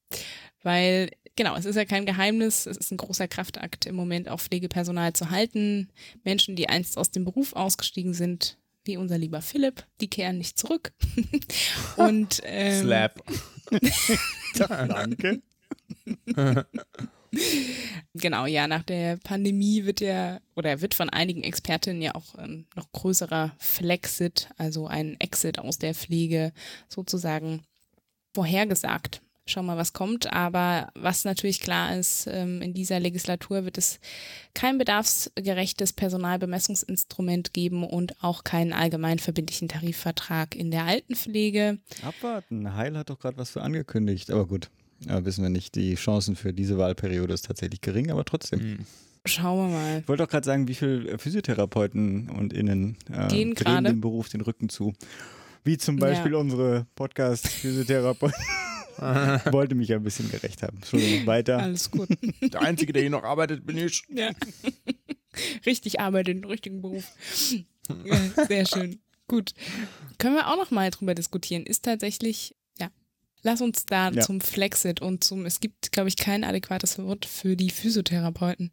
A: Weil, genau, es ist ja kein Geheimnis, es ist ein großer Kraftakt im Moment auch Pflegepersonal zu halten. Menschen, die einst aus dem Beruf ausgestiegen sind, wie unser lieber Philipp, die kehren nicht zurück. Und ähm,
B: Slap.
C: Danke.
A: Genau, ja, nach der Pandemie wird ja oder wird von einigen Expertinnen ja auch ein noch größerer Flexit, also ein Exit aus der Pflege sozusagen vorhergesagt. Schauen wir mal, was kommt. Aber was natürlich klar ist, ähm, in dieser Legislatur wird es kein bedarfsgerechtes Personalbemessungsinstrument geben und auch keinen allgemein verbindlichen Tarifvertrag in der Altenpflege.
C: Abwarten. Heil hat doch gerade was für angekündigt. Aber gut, ja, wissen wir nicht. Die Chancen für diese Wahlperiode ist tatsächlich gering, aber trotzdem.
B: Hm.
A: Schauen wir mal.
C: Ich wollte auch gerade sagen, wie viele Physiotherapeuten und Innen äh,
A: Gehen
C: drehen
A: gerade.
C: dem Beruf den Rücken zu. Wie zum Beispiel
A: Ja.
C: unsere Podcast-Physiotherapeuten. wollte mich ein bisschen gerecht haben. Entschuldigung, weiter.
A: Alles gut.
B: Der Einzige, der hier noch arbeitet, bin ich.
A: Ja. Richtig arbeitet, im richtigen Beruf. Ja, sehr schön. Gut. Können wir auch noch mal drüber diskutieren. Ist tatsächlich, ja, lass uns da
C: Ja.
A: zum Flexit und zum, es gibt, glaube ich, kein adäquates Wort für die Physiotherapeuten.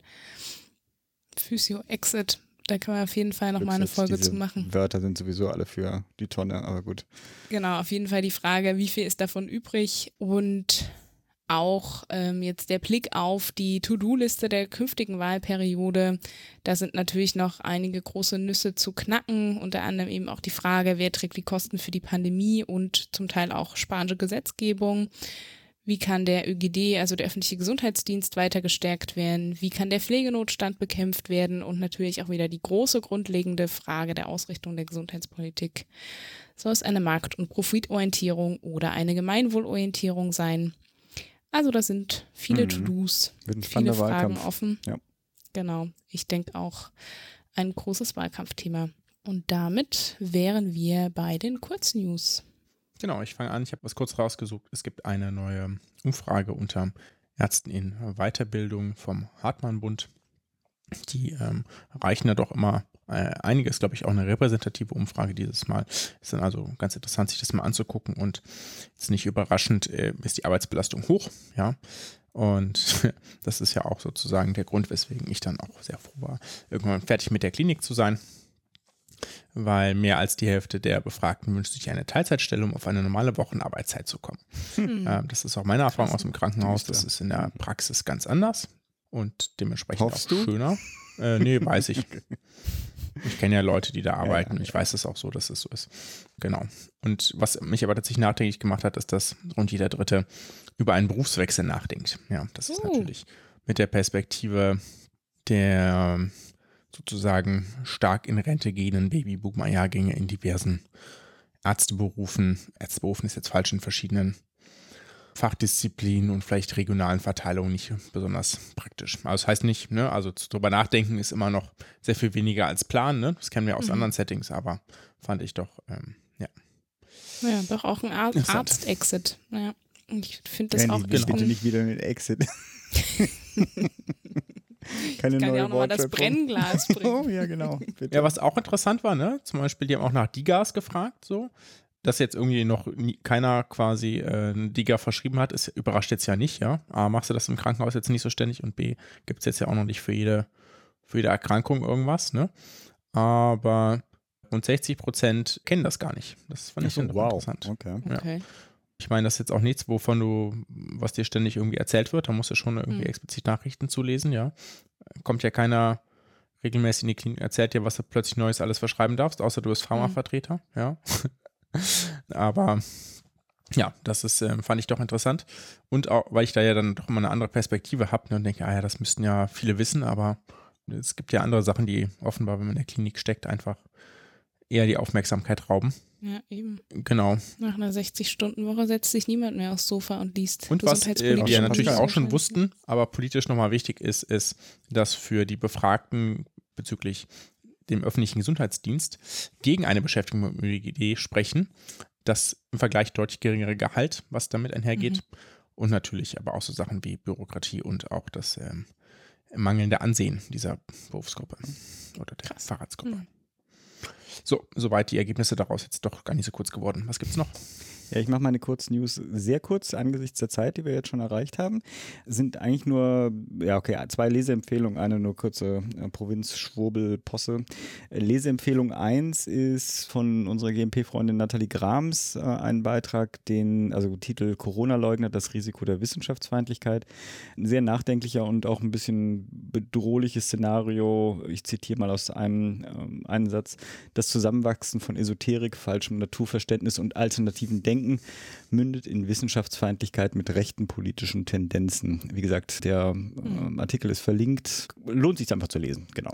A: Physio-Exit. Da können wir auf jeden Fall noch mal eine Folge zu machen.
C: Wörter sind sowieso alle für die Tonne, aber gut.
A: Genau, auf jeden Fall die Frage, wie viel ist davon übrig und auch ähm, jetzt der Blick auf die To-Do-Liste der künftigen Wahlperiode. Da sind natürlich noch einige große Nüsse zu knacken, unter anderem eben auch die Frage, wer trägt die Kosten für die Pandemie und zum Teil auch spanische Gesetzgebung. Wie kann der ÖGD, also der öffentliche Gesundheitsdienst, weiter gestärkt werden? Wie kann der Pflegenotstand bekämpft werden? Und natürlich auch wieder die große grundlegende Frage der Ausrichtung der Gesundheitspolitik. Soll es eine Markt- und Profitorientierung oder eine Gemeinwohlorientierung sein? Also das sind viele
C: Mhm.
A: To-Dos, viele Fragen
C: Wahlkampf.
A: offen.
C: Ja.
A: Genau. Ich denke auch ein großes Wahlkampfthema. Und damit wären wir bei den Kurznews.
B: Genau, ich fange an. Ich habe was kurz rausgesucht. Es gibt eine neue Umfrage unter Ärzten in Weiterbildung vom Hartmann-Bund. Die ähm, reichen da doch immer äh, einiges, glaube ich, auch eine repräsentative Umfrage dieses Mal. Ist dann also ganz interessant, sich das mal anzugucken und jetzt nicht überraschend äh, ist die Arbeitsbelastung hoch, ja. Und das ist ja auch sozusagen der Grund, weswegen ich dann auch sehr froh war, irgendwann fertig mit der Klinik zu sein weil mehr als die Hälfte der Befragten wünscht sich eine Teilzeitstelle, um auf eine normale Wochenarbeitszeit zu kommen.
A: Hm.
B: Ähm, das ist auch meine Erfahrung aus dem Krankenhaus. Das ist in der Praxis ganz anders und dementsprechend
C: Hoffst
B: auch
C: du?
B: schöner. Äh, nee, weiß ich. Ich kenne ja Leute, die da
C: ja,
B: arbeiten.
C: ja.
B: Ich weiß es auch so, dass es so ist. Genau. Und was mich aber tatsächlich nachdenklich gemacht hat, ist, dass rund jeder Dritte über einen Berufswechsel nachdenkt. Ja, das ist
A: Oh.
B: natürlich mit der Perspektive der sozusagen stark in Rente gehenden Babyboomer-Jahrgänge in diversen Ärzteberufen. Ärzteberufen ist jetzt falsch in verschiedenen Fachdisziplinen und vielleicht regionalen Verteilungen nicht besonders praktisch. Also das heißt nicht, ne, also zu- drüber nachdenken ist immer noch sehr viel weniger als planen, ne? Das kennen wir aus
A: Mhm.
B: anderen Settings, aber fand ich doch, ähm, ja,
A: Ja, doch auch ein Ar. Arzt-Exit. Ja. Ich finde das
C: Randy,
A: auch
C: bitte
A: schon-
C: nicht wieder in den Exit. Keine
A: Ich kann
C: neue
A: ja auch nochmal das. Brennglas
C: Oh,
A: bringen.
C: ja, genau. Bitte.
B: Ja, was auch interessant war, ne? Zum Beispiel, die haben auch nach Digas gefragt, so. Dass jetzt irgendwie noch nie, keiner quasi äh, einen Diga verschrieben hat, ist überrascht jetzt ja nicht, ja. A, machst du das im Krankenhaus jetzt nicht so ständig und B, gibt es jetzt ja auch noch nicht für jede, für jede Erkrankung irgendwas, ne? Aber rund 60 Prozent kennen das gar nicht. Das fand ich
C: so, wow.
B: interessant.
C: Okay.
B: Ja.
A: Okay.
B: Ich meine, das ist jetzt auch nichts, wovon du, was dir ständig irgendwie erzählt wird. Da musst du schon irgendwie
A: Mhm.
B: explizit Nachrichten zulesen, ja. Kommt ja keiner regelmäßig in die Klinik, erzählt dir, was du plötzlich Neues alles verschreiben darfst, außer du bist Pharmavertreter, ja. Aber ja, das ist, ähm, fand ich doch interessant. Und auch, weil ich da ja dann doch immer eine andere Perspektive habe ne, und denke, ah ja, das müssten ja viele wissen, aber es gibt ja andere Sachen, die offenbar, wenn man in der Klinik steckt, einfach eher die Aufmerksamkeit rauben.
A: Ja, eben.
B: Genau.
A: Nach einer 60-Stunden-Woche setzt sich niemand mehr aufs Sofa und liest
B: Und was äh, wir natürlich auch schon wussten, aber politisch nochmal wichtig ist, ist, dass für die Befragten bezüglich dem öffentlichen Gesundheitsdienst gegen eine Beschäftigung mit ÖGD sprechen, das im Vergleich deutlich geringere Gehalt, was damit einhergeht,
A: Mhm.
B: und natürlich aber auch so Sachen wie Bürokratie und auch das ähm, mangelnde Ansehen dieser Berufsgruppe oder der
A: Krass.
B: Fahrradsgruppe.
A: Mhm.
B: So, soweit die Ergebnisse daraus jetzt doch gar nicht so kurz geworden. Was gibt's noch?
C: Ja, ich mache meine Kurznews sehr kurz angesichts der Zeit, die wir jetzt schon erreicht haben. Sind eigentlich nur, ja, okay, zwei Leseempfehlungen, eine nur kurze äh, Provinz-Schwurbel-Posse. Äh, Leseempfehlung 1 ist von unserer GMP-Freundin Nathalie Grams äh, ein Beitrag, den, also Titel Corona-Leugner, das Risiko der Wissenschaftsfeindlichkeit. Ein sehr nachdenklicher und auch ein bisschen bedrohliches Szenario. Ich zitiere mal aus einem ähm, einen Satz. Das Zusammenwachsen von Esoterik, falschem Naturverständnis und alternativen Denken mündet in Wissenschaftsfeindlichkeit mit rechten politischen Tendenzen. Wie gesagt, der ähm, Artikel ist verlinkt. Lohnt sich einfach zu lesen, genau.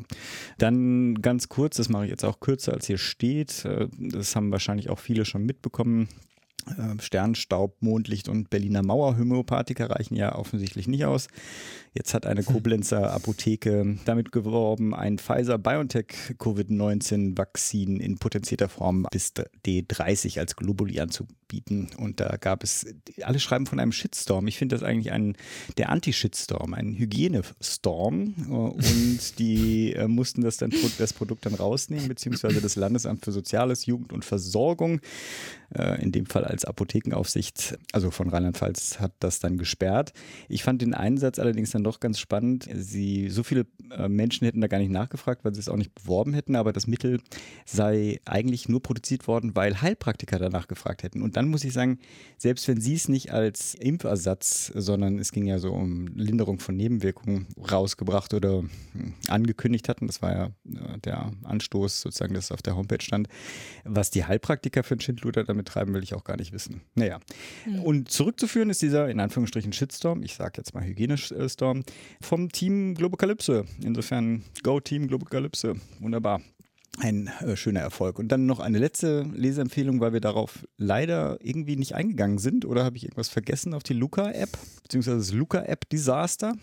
C: Dann ganz kurz, das mache ich jetzt auch kürzer als hier steht. Äh, Das haben wahrscheinlich auch viele schon mitbekommen. Äh, Sternstaub, Mondlicht und Berliner Mauer-Homöopathika reichen ja offensichtlich nicht aus. Jetzt hat eine Koblenzer Apotheke damit geworben, ein Pfizer-BioNTech-Covid-19-Vakzin in potenzierter Form bis D30 als Globuli anzubieten. Und da gab es, alle schreiben von einem Shitstorm. Ich finde das eigentlich ein, der Anti-Shitstorm, ein Hygienestorm. Äh, Und die äh, mussten das, dann, das Produkt dann rausnehmen, beziehungsweise das Landesamt für Soziales, Jugend und Versorgung äh, in dem Fall als Apothekenaufsicht, also von Rheinland-Pfalz, hat das dann gesperrt. Ich fand den Einsatz allerdings dann doch ganz spannend. Sie, so viele äh, Menschen hätten da gar nicht nachgefragt, weil sie es auch nicht beworben hätten, aber das Mittel sei eigentlich nur produziert worden, weil Heilpraktiker danach gefragt hätten. Und dann muss ich sagen, selbst wenn sie es nicht als Impfersatz, sondern es ging ja so um Linderung von Nebenwirkungen rausgebracht oder hm, angekündigt hatten, das war ja äh, der Anstoß sozusagen, das auf der Homepage stand, was die Heilpraktiker für ein Schindluder damit treiben, will ich auch gar nicht wissen. Naja. Und zurückzuführen ist dieser, in Anführungsstrichen, Shitstorm, ich sage jetzt mal Hygienestorm, vom Team Globokalypse. Insofern, go Team Globokalypse. Wunderbar. Ein äh, schöner Erfolg. Und dann noch eine letzte Leseempfehlung, weil wir darauf leider irgendwie nicht eingegangen sind. Oder habe ich irgendwas vergessen auf die Luca-App? Beziehungsweise das Luca-App-Desaster?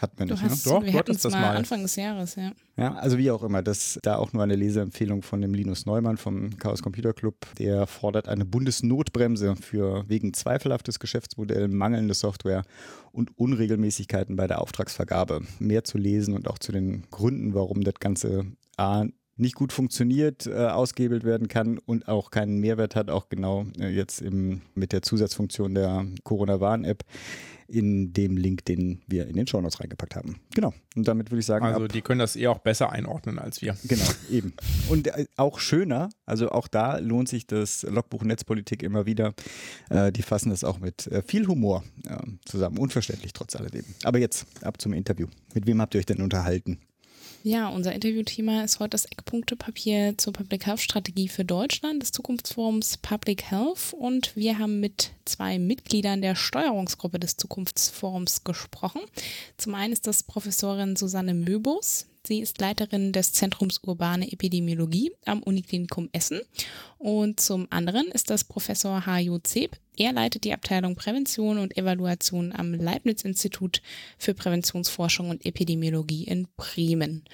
C: Hat man nicht, ne?
A: hast,
B: Doch,
A: wir hatten es
B: das
A: mal,
B: mal.
A: Anfang des Jahres, ja.
C: Ja, also wie auch immer, das da auch nur eine Leseempfehlung von dem Linus Neumann vom Chaos Computer Club. Der fordert eine Bundesnotbremse für wegen zweifelhaftes Geschäftsmodell, mangelnde Software und Unregelmäßigkeiten bei der Auftragsvergabe. Mehr zu lesen und auch zu den Gründen, warum das Ganze A, nicht gut funktioniert, äh, ausgehebelt werden kann und auch keinen Mehrwert hat, auch genau äh, jetzt im, mit der Zusatzfunktion der Corona-Warn-App in dem Link, den wir in den Shownotes reingepackt haben. Genau. Und damit würde ich sagen,
B: Also die können das eh auch besser einordnen als wir.
C: Genau, eben. Und äh, auch schöner, also auch da lohnt sich das Logbuch Netzpolitik immer wieder. Äh, die fassen das auch mit äh, viel Humor äh, zusammen. Unverständlich trotz alledem. Aber jetzt ab zum Interview. Mit wem habt ihr euch denn unterhalten?
A: Ja, unser Interviewthema ist heute das Eckpunktepapier zur Public Health Strategie für Deutschland des Zukunftsforums Public Health und wir haben mit zwei Mitgliedern der Steuerungsgruppe des Zukunftsforums gesprochen. Zum einen ist das Professorin Susanne Möbus. Sie ist Leiterin des Zentrums Urbane Epidemiologie am Uniklinikum Essen. Und zum anderen ist das Professor Hajo Zeb. Er leitet die Abteilung Prävention und Evaluation am Leibniz-Institut für Präventionsforschung und Epidemiologie in Bremen.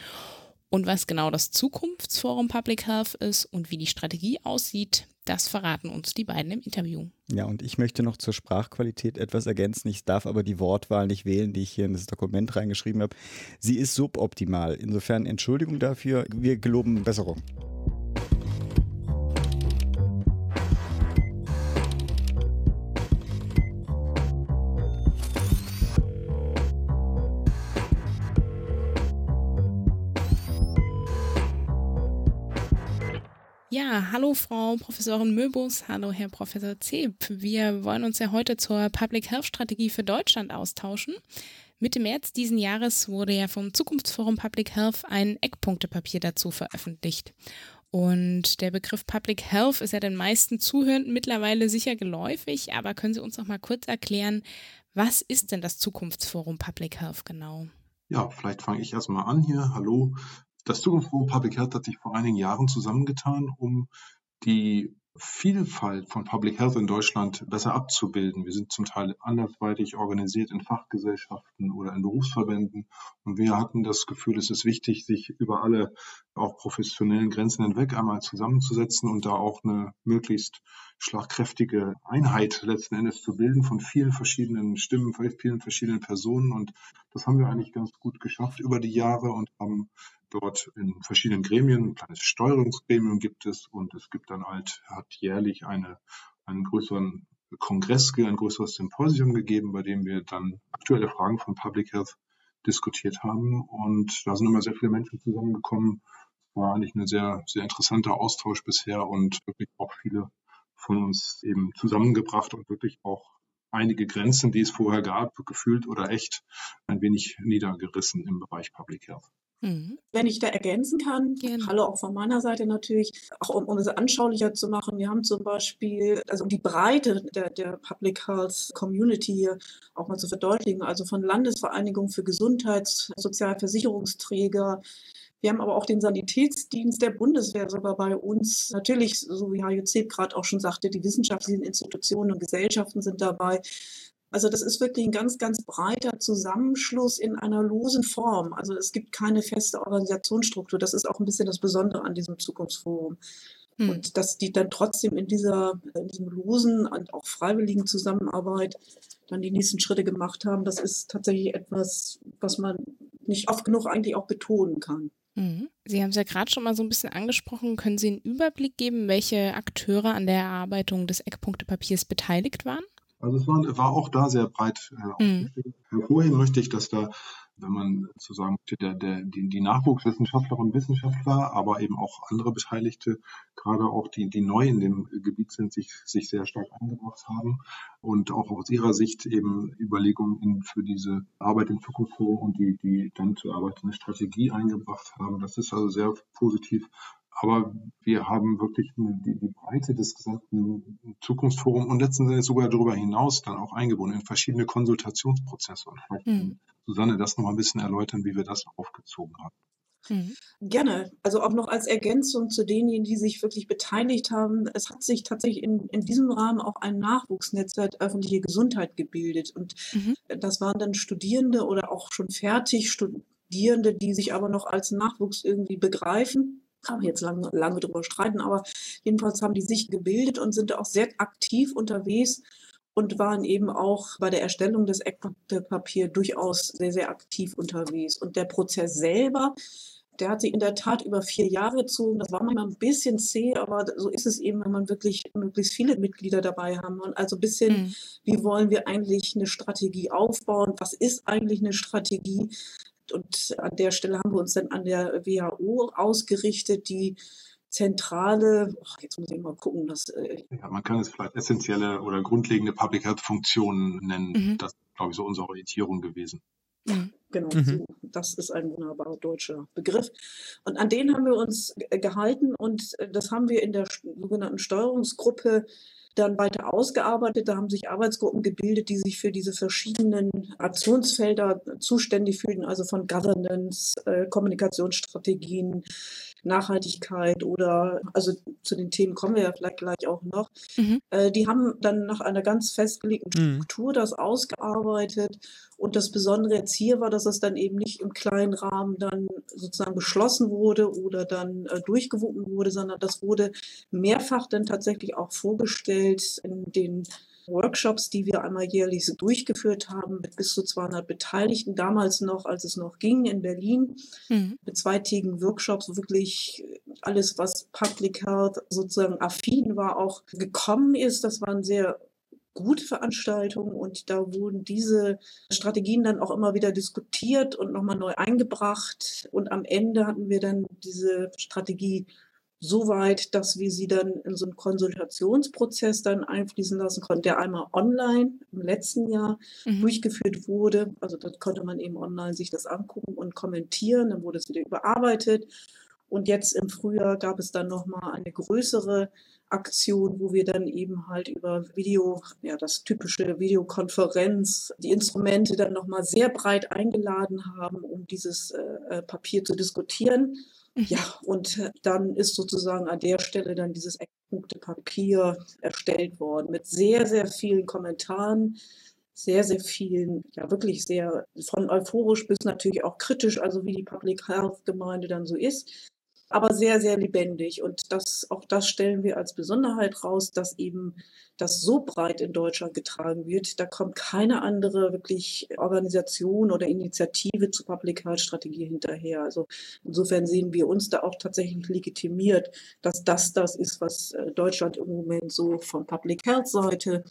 A: Und was genau das Zukunftsforum Public Health ist und wie die Strategie aussieht, Das verraten uns die beiden im Interview.
C: Ja, und ich möchte noch zur Sprachqualität etwas ergänzen. Ich darf aber die Wortwahl nicht wählen, die ich hier in das Dokument reingeschrieben habe. Sie ist suboptimal. Insofern Entschuldigung dafür. Wir geloben Besserung.
A: Ja, hallo Frau Professorin Möbus, hallo Herr Professor Zeb. Wir wollen uns ja heute zur Public Health Strategie für Deutschland austauschen. Mitte März diesen Jahres wurde ja vom Zukunftsforum Public Health ein Eckpunktepapier dazu veröffentlicht. Und der Begriff Public Health ist ja den meisten Zuhörenden mittlerweile sicher geläufig, aber können Sie uns noch mal kurz erklären, was ist denn das Zukunftsforum Public Health genau?
D: Ja, vielleicht fange ich erstmal an hier. Hallo, das Zukunftsforum Public Health hat sich vor einigen Jahren zusammengetan, um die Vielfalt von Public Health in Deutschland besser abzubilden. Wir sind zum Teil andersweitig organisiert in Fachgesellschaften oder in Berufsverbänden. Und wir hatten das Gefühl, es ist wichtig, sich über alle auch professionellen Grenzen hinweg einmal zusammenzusetzen und da auch eine möglichst schlagkräftige Einheit letzten Endes zu bilden von vielen verschiedenen Stimmen, von vielen verschiedenen Personen. Und das haben wir eigentlich ganz gut geschafft über die Jahre und haben dort in verschiedenen Gremien, ein kleines Steuerungsgremium gibt es und es gibt dann halt, hat jährlich eine, einen größeren Kongress, ein größeres Symposium gegeben, bei dem wir dann aktuelle Fragen von Public Health diskutiert haben und da sind immer sehr viele Menschen zusammengekommen. War eigentlich ein sehr, sehr interessanter Austausch bisher und wirklich auch viele von uns eben zusammengebracht und wirklich auch einige Grenzen, die es vorher gab, gefühlt oder echt ein wenig niedergerissen im Bereich Public Health.
E: Mhm. Wenn ich da ergänzen kann, Gerne. hallo auch von meiner Seite natürlich, auch um, um es anschaulicher zu machen. Wir haben zum Beispiel, also um die Breite der, der Public Health Community hier auch mal zu verdeutlichen, also von Landesvereinigung für Gesundheits-, Sozialversicherungsträger, wir haben aber auch den Sanitätsdienst der Bundeswehr sogar bei uns. Natürlich, so wie HJC gerade auch schon sagte, die wissenschaftlichen Institutionen und Gesellschaften sind dabei. Also das ist wirklich ein ganz, ganz breiter Zusammenschluss in einer losen Form. Also es gibt keine feste Organisationsstruktur. Das ist auch ein bisschen das Besondere an diesem Zukunftsforum. Hm. Und dass die dann trotzdem in dieser, in diesem losen und auch freiwilligen Zusammenarbeit dann die nächsten Schritte gemacht haben, das ist tatsächlich etwas, was man nicht oft genug eigentlich auch betonen kann.
A: Hm. Sie haben es ja gerade schon mal so ein bisschen angesprochen. Können Sie einen Überblick geben, welche Akteure an der Erarbeitung des Eckpunktepapiers beteiligt waren?
D: Also es war, war auch da sehr breit äh, mhm. Hervorheben möchte ich, dass da, wenn man sozusagen der, der, die, die Nachwuchswissenschaftlerinnen und Wissenschaftler, aber eben auch andere Beteiligte, gerade auch die, die neu in dem Gebiet sind, sich, sich sehr stark eingebracht haben und auch aus ihrer Sicht eben Überlegungen in, für diese Arbeit im Zukunftsforum und die, die dann zu arbeitende Strategie eingebracht haben. Das ist also sehr positiv aber wir haben wirklich die, die Breite des gesamten Zukunftsforums und letzten Endes sogar darüber hinaus dann auch eingebunden in verschiedene Konsultationsprozesse. Und vielleicht mhm. Susanne das noch ein bisschen erläutern, wie wir das aufgezogen haben.
E: Mhm. Gerne. Also auch noch als Ergänzung zu denjenigen, die sich wirklich beteiligt haben. Es hat sich tatsächlich in, in diesem Rahmen auch ein Nachwuchsnetzwerk öffentliche Gesundheit gebildet. Und mhm. das waren dann Studierende oder auch schon fertig Studierende, die sich aber noch als Nachwuchs irgendwie begreifen kann man jetzt lange, lange drüber streiten, aber jedenfalls haben die sich gebildet und sind auch sehr aktiv unterwegs und waren eben auch bei der Erstellung des Eckpapier durchaus sehr, sehr aktiv unterwegs. Und der Prozess selber, der hat sich in der Tat über vier Jahre gezogen. Das war manchmal ein bisschen zäh, aber so ist es eben, wenn man wirklich möglichst viele Mitglieder dabei haben. Und also ein bisschen, mhm. wie wollen wir eigentlich eine Strategie aufbauen? Was ist eigentlich eine Strategie? Und an der Stelle haben wir uns dann an der WHO ausgerichtet, die zentrale, jetzt muss ich mal gucken, dass. Äh
D: ja, man kann es vielleicht essentielle oder grundlegende Public Health Funktionen nennen. Mhm. Das ist, glaube ich, so unsere Orientierung gewesen.
E: Ja, genau, mhm. so, das ist ein wunderbarer deutscher Begriff. Und an den haben wir uns gehalten und äh, das haben wir in der sogenannten Steuerungsgruppe dann weiter ausgearbeitet. Da haben sich Arbeitsgruppen gebildet, die sich für diese verschiedenen Aktionsfelder zuständig fühlten, also von Governance, äh, Kommunikationsstrategien, Nachhaltigkeit oder, also zu den Themen kommen wir ja vielleicht gleich auch noch. Mhm. Äh, die haben dann nach einer ganz festgelegten mhm. Struktur mhm. das ausgearbeitet. Und das Besondere jetzt hier war, dass es dann eben nicht im kleinen Rahmen dann sozusagen beschlossen wurde oder dann äh, durchgewunken wurde, sondern das wurde mehrfach dann tatsächlich auch vorgestellt in den Workshops, die wir einmal jährlich so durchgeführt haben, mit bis zu 200 Beteiligten, damals noch, als es noch ging, in Berlin, mhm. mit zweitägigen Workshops, wirklich alles, was Public Health sozusagen affin war, auch gekommen ist. Das waren sehr gute Veranstaltungen und da wurden diese Strategien dann auch immer wieder diskutiert und nochmal neu eingebracht. Und am Ende hatten wir dann diese Strategie so weit, dass wir sie dann in so einen Konsultationsprozess dann einfließen lassen konnten, der einmal online im letzten Jahr mhm. durchgeführt wurde. Also da konnte man eben online sich das angucken und kommentieren. Dann wurde es wieder überarbeitet. Und jetzt im Frühjahr gab es dann nochmal eine größere Aktion, wo wir dann eben halt über Video, ja, das typische Videokonferenz, die Instrumente dann nochmal sehr breit eingeladen haben, um dieses äh, äh Papier zu diskutieren. Ja, und äh, dann ist sozusagen an der Stelle dann dieses Eckpunktepapier erstellt worden mit sehr, sehr vielen Kommentaren, sehr, sehr vielen, ja wirklich sehr von euphorisch bis natürlich auch kritisch, also wie die Public Health Gemeinde dann so ist aber sehr, sehr lebendig. Und das, auch das stellen wir als Besonderheit raus, dass eben das so breit in Deutschland getragen wird. Da kommt keine andere wirklich Organisation oder Initiative zur Public Health Strategie hinterher. Also insofern sehen wir uns da auch tatsächlich legitimiert, dass das das ist, was äh, Deutschland im Moment so von Public Health Seite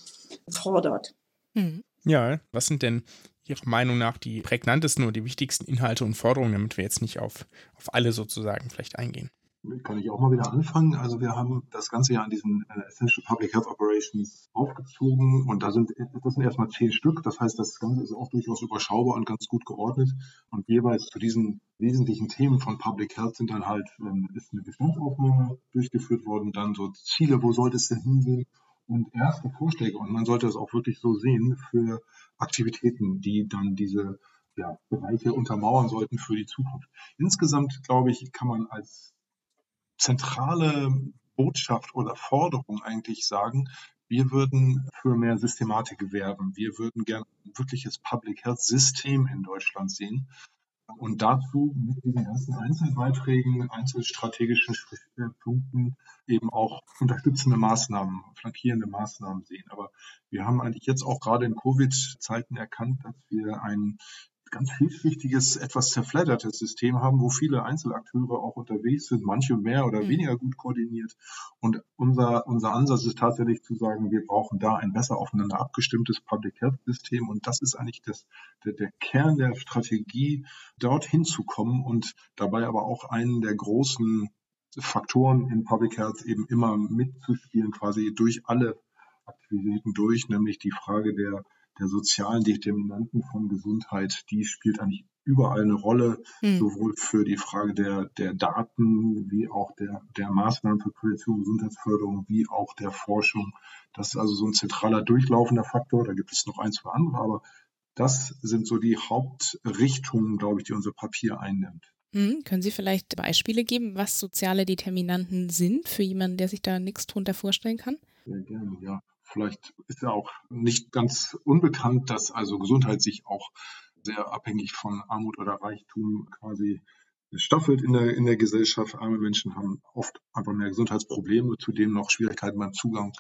E: fordert.
B: Hm. Ja, was sind denn Ihrer Meinung nach die prägnantesten oder die wichtigsten Inhalte und Forderungen, damit wir jetzt nicht auf, auf alle sozusagen vielleicht eingehen?
D: Kann ich auch mal wieder anfangen. Also wir haben das ganze Jahr an diesen äh, Essential Public Health Operations aufgezogen und da sind, das sind erstmal zehn Stück. Das heißt, das Ganze ist auch durchaus überschaubar und ganz gut geordnet. Und jeweils zu diesen wesentlichen Themen von Public Health sind dann halt, ähm, ist eine Bestandsaufnahme durchgeführt worden, dann so Ziele, wo sollte es denn hingehen und erste Vorschläge. Und man sollte es auch wirklich so sehen für Aktivitäten, die dann diese ja, Bereiche untermauern sollten für die Zukunft. Insgesamt, glaube ich, kann man als zentrale Botschaft oder Forderung eigentlich sagen, wir würden für mehr Systematik werben. Wir würden gerne ein wirkliches Public Health System in Deutschland sehen, und dazu mit diesen ganzen Einzelbeiträgen, einzelstrategischen Punkten eben auch unterstützende Maßnahmen, flankierende Maßnahmen sehen. Aber wir haben eigentlich jetzt auch gerade in Covid-Zeiten erkannt, dass wir ein ganz vielschichtiges, etwas zerfleddertes System haben, wo viele Einzelakteure auch unterwegs sind, manche mehr oder mhm. weniger gut koordiniert. Und unser, unser Ansatz ist tatsächlich zu sagen, wir brauchen da ein besser aufeinander abgestimmtes Public Health System. Und das ist eigentlich das, der, der Kern der Strategie, dorthin zu kommen und dabei aber auch einen der großen Faktoren in Public Health eben immer mitzuspielen, quasi durch alle Aktivitäten durch, nämlich die Frage der der sozialen Determinanten von Gesundheit, die spielt eigentlich überall eine Rolle, mhm. sowohl für die Frage der, der Daten, wie auch der, der Maßnahmen für Prävention und Gesundheitsförderung, wie auch der Forschung. Das ist also so ein zentraler durchlaufender Faktor. Da gibt es noch ein, zwei andere, aber das sind so die Hauptrichtungen, glaube ich, die unser Papier einnimmt.
A: Hm, können Sie vielleicht Beispiele geben, was soziale Determinanten sind für jemanden, der sich da nichts drunter vorstellen kann?
D: Sehr gerne, ja. Vielleicht ist ja auch nicht ganz unbekannt, dass also Gesundheit sich auch sehr abhängig von Armut oder Reichtum quasi staffelt in der, in der Gesellschaft. Arme Menschen haben oft einfach mehr Gesundheitsprobleme, zudem noch Schwierigkeiten beim Zugang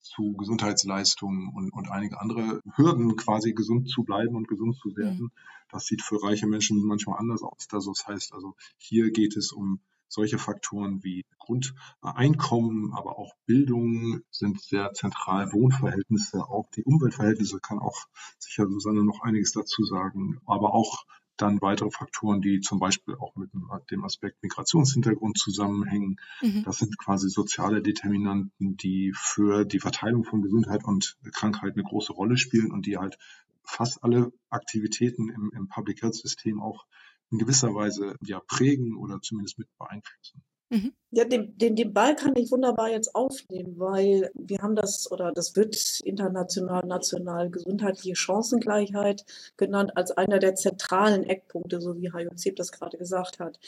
D: zu Gesundheitsleistungen und, und einige andere Hürden, quasi gesund zu bleiben und gesund zu werden. Mhm. Das sieht für reiche Menschen manchmal anders aus. Das heißt also, hier geht es um solche Faktoren wie Grundeinkommen, aber auch Bildung sind sehr zentral. Wohnverhältnisse, auch die Umweltverhältnisse kann auch sicher Susanne noch einiges dazu sagen, aber auch dann weitere Faktoren, die zum Beispiel auch mit dem Aspekt Migrationshintergrund zusammenhängen. Mhm. Das sind quasi soziale Determinanten, die für die Verteilung von Gesundheit und Krankheit eine große Rolle spielen und die halt fast alle Aktivitäten im, im Public Health System auch in gewisser Weise ja prägen oder zumindest mit beeinflussen.
E: Mhm. Ja, den, den, den Ball kann ich wunderbar jetzt aufnehmen, weil wir haben das oder das wird international, national gesundheitliche Chancengleichheit genannt als einer der zentralen Eckpunkte, so wie Hajo Zeb das gerade gesagt hat,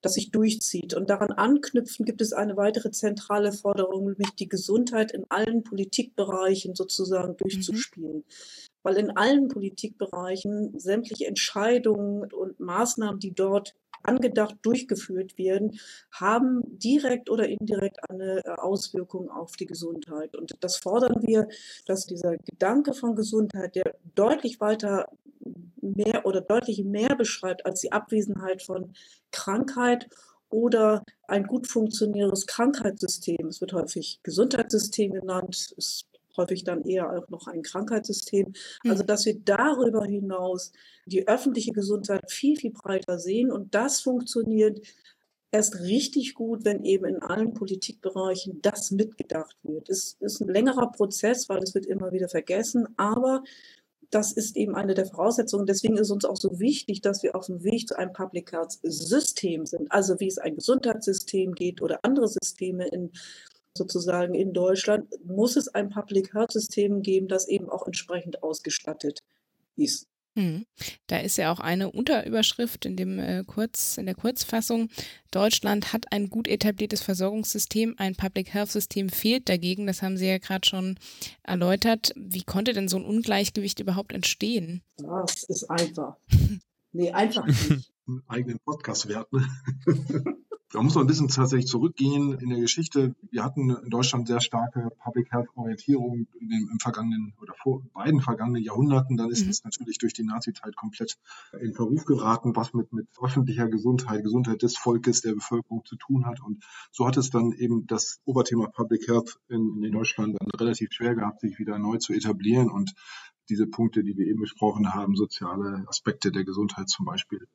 E: das sich durchzieht. Und daran anknüpfen gibt es eine weitere zentrale Forderung, nämlich die Gesundheit in allen Politikbereichen sozusagen mhm. durchzuspielen. Mhm weil in allen Politikbereichen sämtliche Entscheidungen und Maßnahmen, die dort angedacht durchgeführt werden, haben direkt oder indirekt eine äh, Auswirkung auf die Gesundheit. Und das fordern wir, dass dieser Gedanke von Gesundheit, der deutlich weiter mehr oder deutlich mehr beschreibt als die Abwesenheit von Krankheit oder ein gut funktionierendes Krankheitssystem. Es wird häufig Gesundheitssystem genannt. Es häufig dann eher auch noch ein Krankheitssystem. Also mhm. dass wir darüber hinaus die öffentliche Gesundheit viel, viel breiter sehen und das funktioniert erst richtig gut, wenn eben in allen Politikbereichen das mitgedacht wird. Es ist ein längerer Prozess, weil es wird immer wieder vergessen, aber das ist eben eine der Voraussetzungen. Deswegen ist uns auch so wichtig, dass wir auf dem Weg zu einem Public Health System sind. Also wie es ein Gesundheitssystem geht oder andere Systeme in sozusagen in Deutschland, muss es ein Public Health System geben, das eben auch entsprechend ausgestattet ist.
A: Hm. Da ist ja auch eine Unterüberschrift in dem äh, Kurz, in der Kurzfassung. Deutschland hat ein gut etabliertes Versorgungssystem, ein Public Health System fehlt dagegen. Das haben Sie ja gerade schon erläutert. Wie konnte denn so ein Ungleichgewicht überhaupt entstehen?
E: Das ist einfach. nee, einfach nicht.
D: Einen eigenen Podcast wert. Ne? Da muss man ein bisschen tatsächlich zurückgehen in der Geschichte. Wir hatten in Deutschland sehr starke Public Health Orientierung in den, im vergangenen oder vor beiden vergangenen Jahrhunderten. Dann ist mhm. es natürlich durch die Nazi-Zeit komplett in Verruf geraten, was mit, mit öffentlicher Gesundheit, Gesundheit des Volkes, der Bevölkerung zu tun hat. Und so hat es dann eben das Oberthema Public Health in, in Deutschland dann relativ schwer gehabt, sich wieder neu zu etablieren und diese Punkte, die wir eben besprochen haben, soziale Aspekte der Gesundheit zum Beispiel,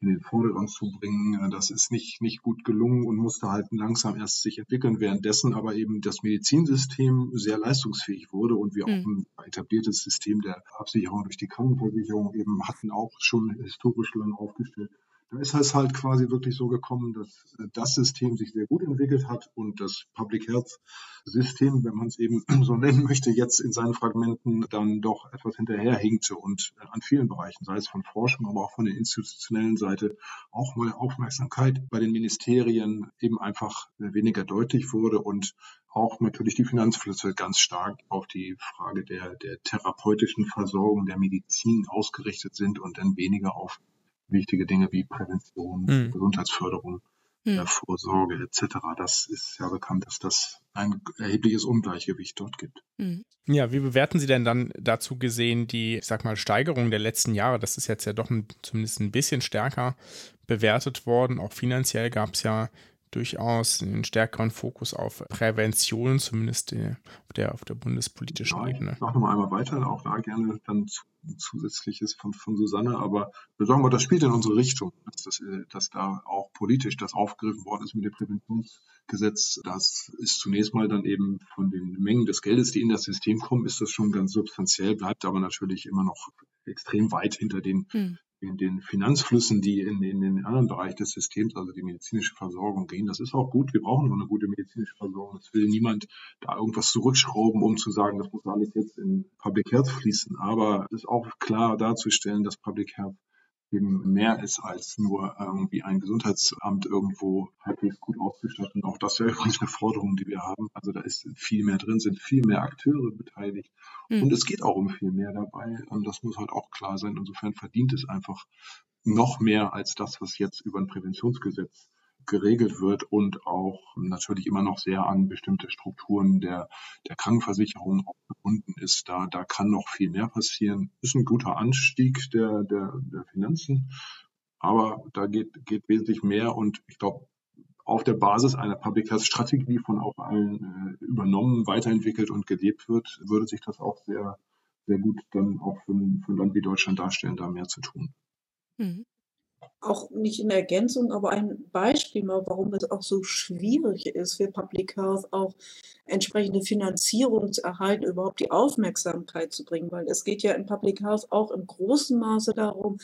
D: in den Vordergrund zu bringen. Das ist nicht, nicht gut gelungen und musste halt langsam erst sich entwickeln, währenddessen aber eben das Medizinsystem sehr leistungsfähig wurde und wir mhm. auch ein etabliertes System der Absicherung durch die Krankenversicherung eben hatten auch schon historisch lang aufgestellt. Da ist es halt quasi wirklich so gekommen, dass äh, das System sich sehr gut entwickelt hat und das Public Health System, wenn man es eben so nennen möchte, jetzt in seinen Fragmenten dann doch etwas hinterherhinkte und äh, an vielen Bereichen, sei es von Forschung, aber auch von der institutionellen Seite, auch mal Aufmerksamkeit bei den Ministerien eben einfach äh, weniger deutlich wurde und auch natürlich die Finanzflüsse ganz stark auf die Frage der, der therapeutischen Versorgung der Medizin ausgerichtet sind und dann weniger auf wichtige Dinge wie Prävention, mhm. Gesundheitsförderung, mhm. Vorsorge etc. Das ist ja bekannt, dass das ein erhebliches Ungleichgewicht dort gibt.
B: Mhm. Ja, wie bewerten Sie denn dann dazu gesehen die, ich sag mal, Steigerung der letzten Jahre? Das ist jetzt ja doch ein, zumindest ein bisschen stärker bewertet worden. Auch finanziell gab es ja durchaus einen stärkeren Fokus auf Prävention, zumindest auf der, auf der bundespolitischen ja, Ebene.
D: Ich mache nochmal einmal weiter, auch da gerne dann zusätzliches von, von Susanne, aber sagen wir, das spielt in unsere Richtung, dass, das, äh, dass da auch politisch das aufgegriffen worden ist mit dem Präventionsgesetz. Das ist zunächst mal dann eben von den Mengen des Geldes, die in das System kommen, ist das schon ganz substanziell, bleibt aber natürlich immer noch extrem weit hinter den hm in den Finanzflüssen, die in, in den anderen Bereich des Systems, also die medizinische Versorgung gehen. Das ist auch gut. Wir brauchen noch eine gute medizinische Versorgung. Es will niemand da irgendwas zurückschrauben, um zu sagen, das muss alles jetzt in Public Health fließen. Aber es ist auch klar darzustellen, dass Public Health eben mehr ist als nur irgendwie ein Gesundheitsamt irgendwo halbwegs gut ausgestattet. Auch das wäre übrigens eine Forderung, die wir haben. Also da ist viel mehr drin, sind viel mehr Akteure beteiligt. Mhm. Und es geht auch um viel mehr dabei. Und das muss halt auch klar sein. Insofern verdient es einfach noch mehr als das, was jetzt über ein Präventionsgesetz geregelt wird und auch natürlich immer noch sehr an bestimmte Strukturen der, der Krankenversicherung gebunden ist. Da, da kann noch viel mehr passieren. Ist ein guter Anstieg der, der, der Finanzen, aber da geht, geht wesentlich mehr und ich glaube, auf der Basis einer Public Health Strategie, von auch allen äh, übernommen, weiterentwickelt und gelebt wird, würde sich das auch sehr, sehr gut dann auch für ein, für ein Land wie Deutschland darstellen, da mehr zu tun.
E: Mhm auch nicht in Ergänzung, aber ein Beispiel mal, warum es auch so schwierig ist für Public Health auch entsprechende Finanzierung zu erhalten, überhaupt die Aufmerksamkeit zu bringen, weil es geht ja in Public Health auch im großen Maße darum,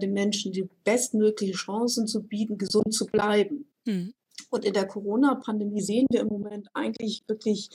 E: den Menschen die bestmöglichen Chancen zu bieten, gesund zu bleiben. Mhm. Und in der Corona-Pandemie sehen wir im Moment eigentlich wirklich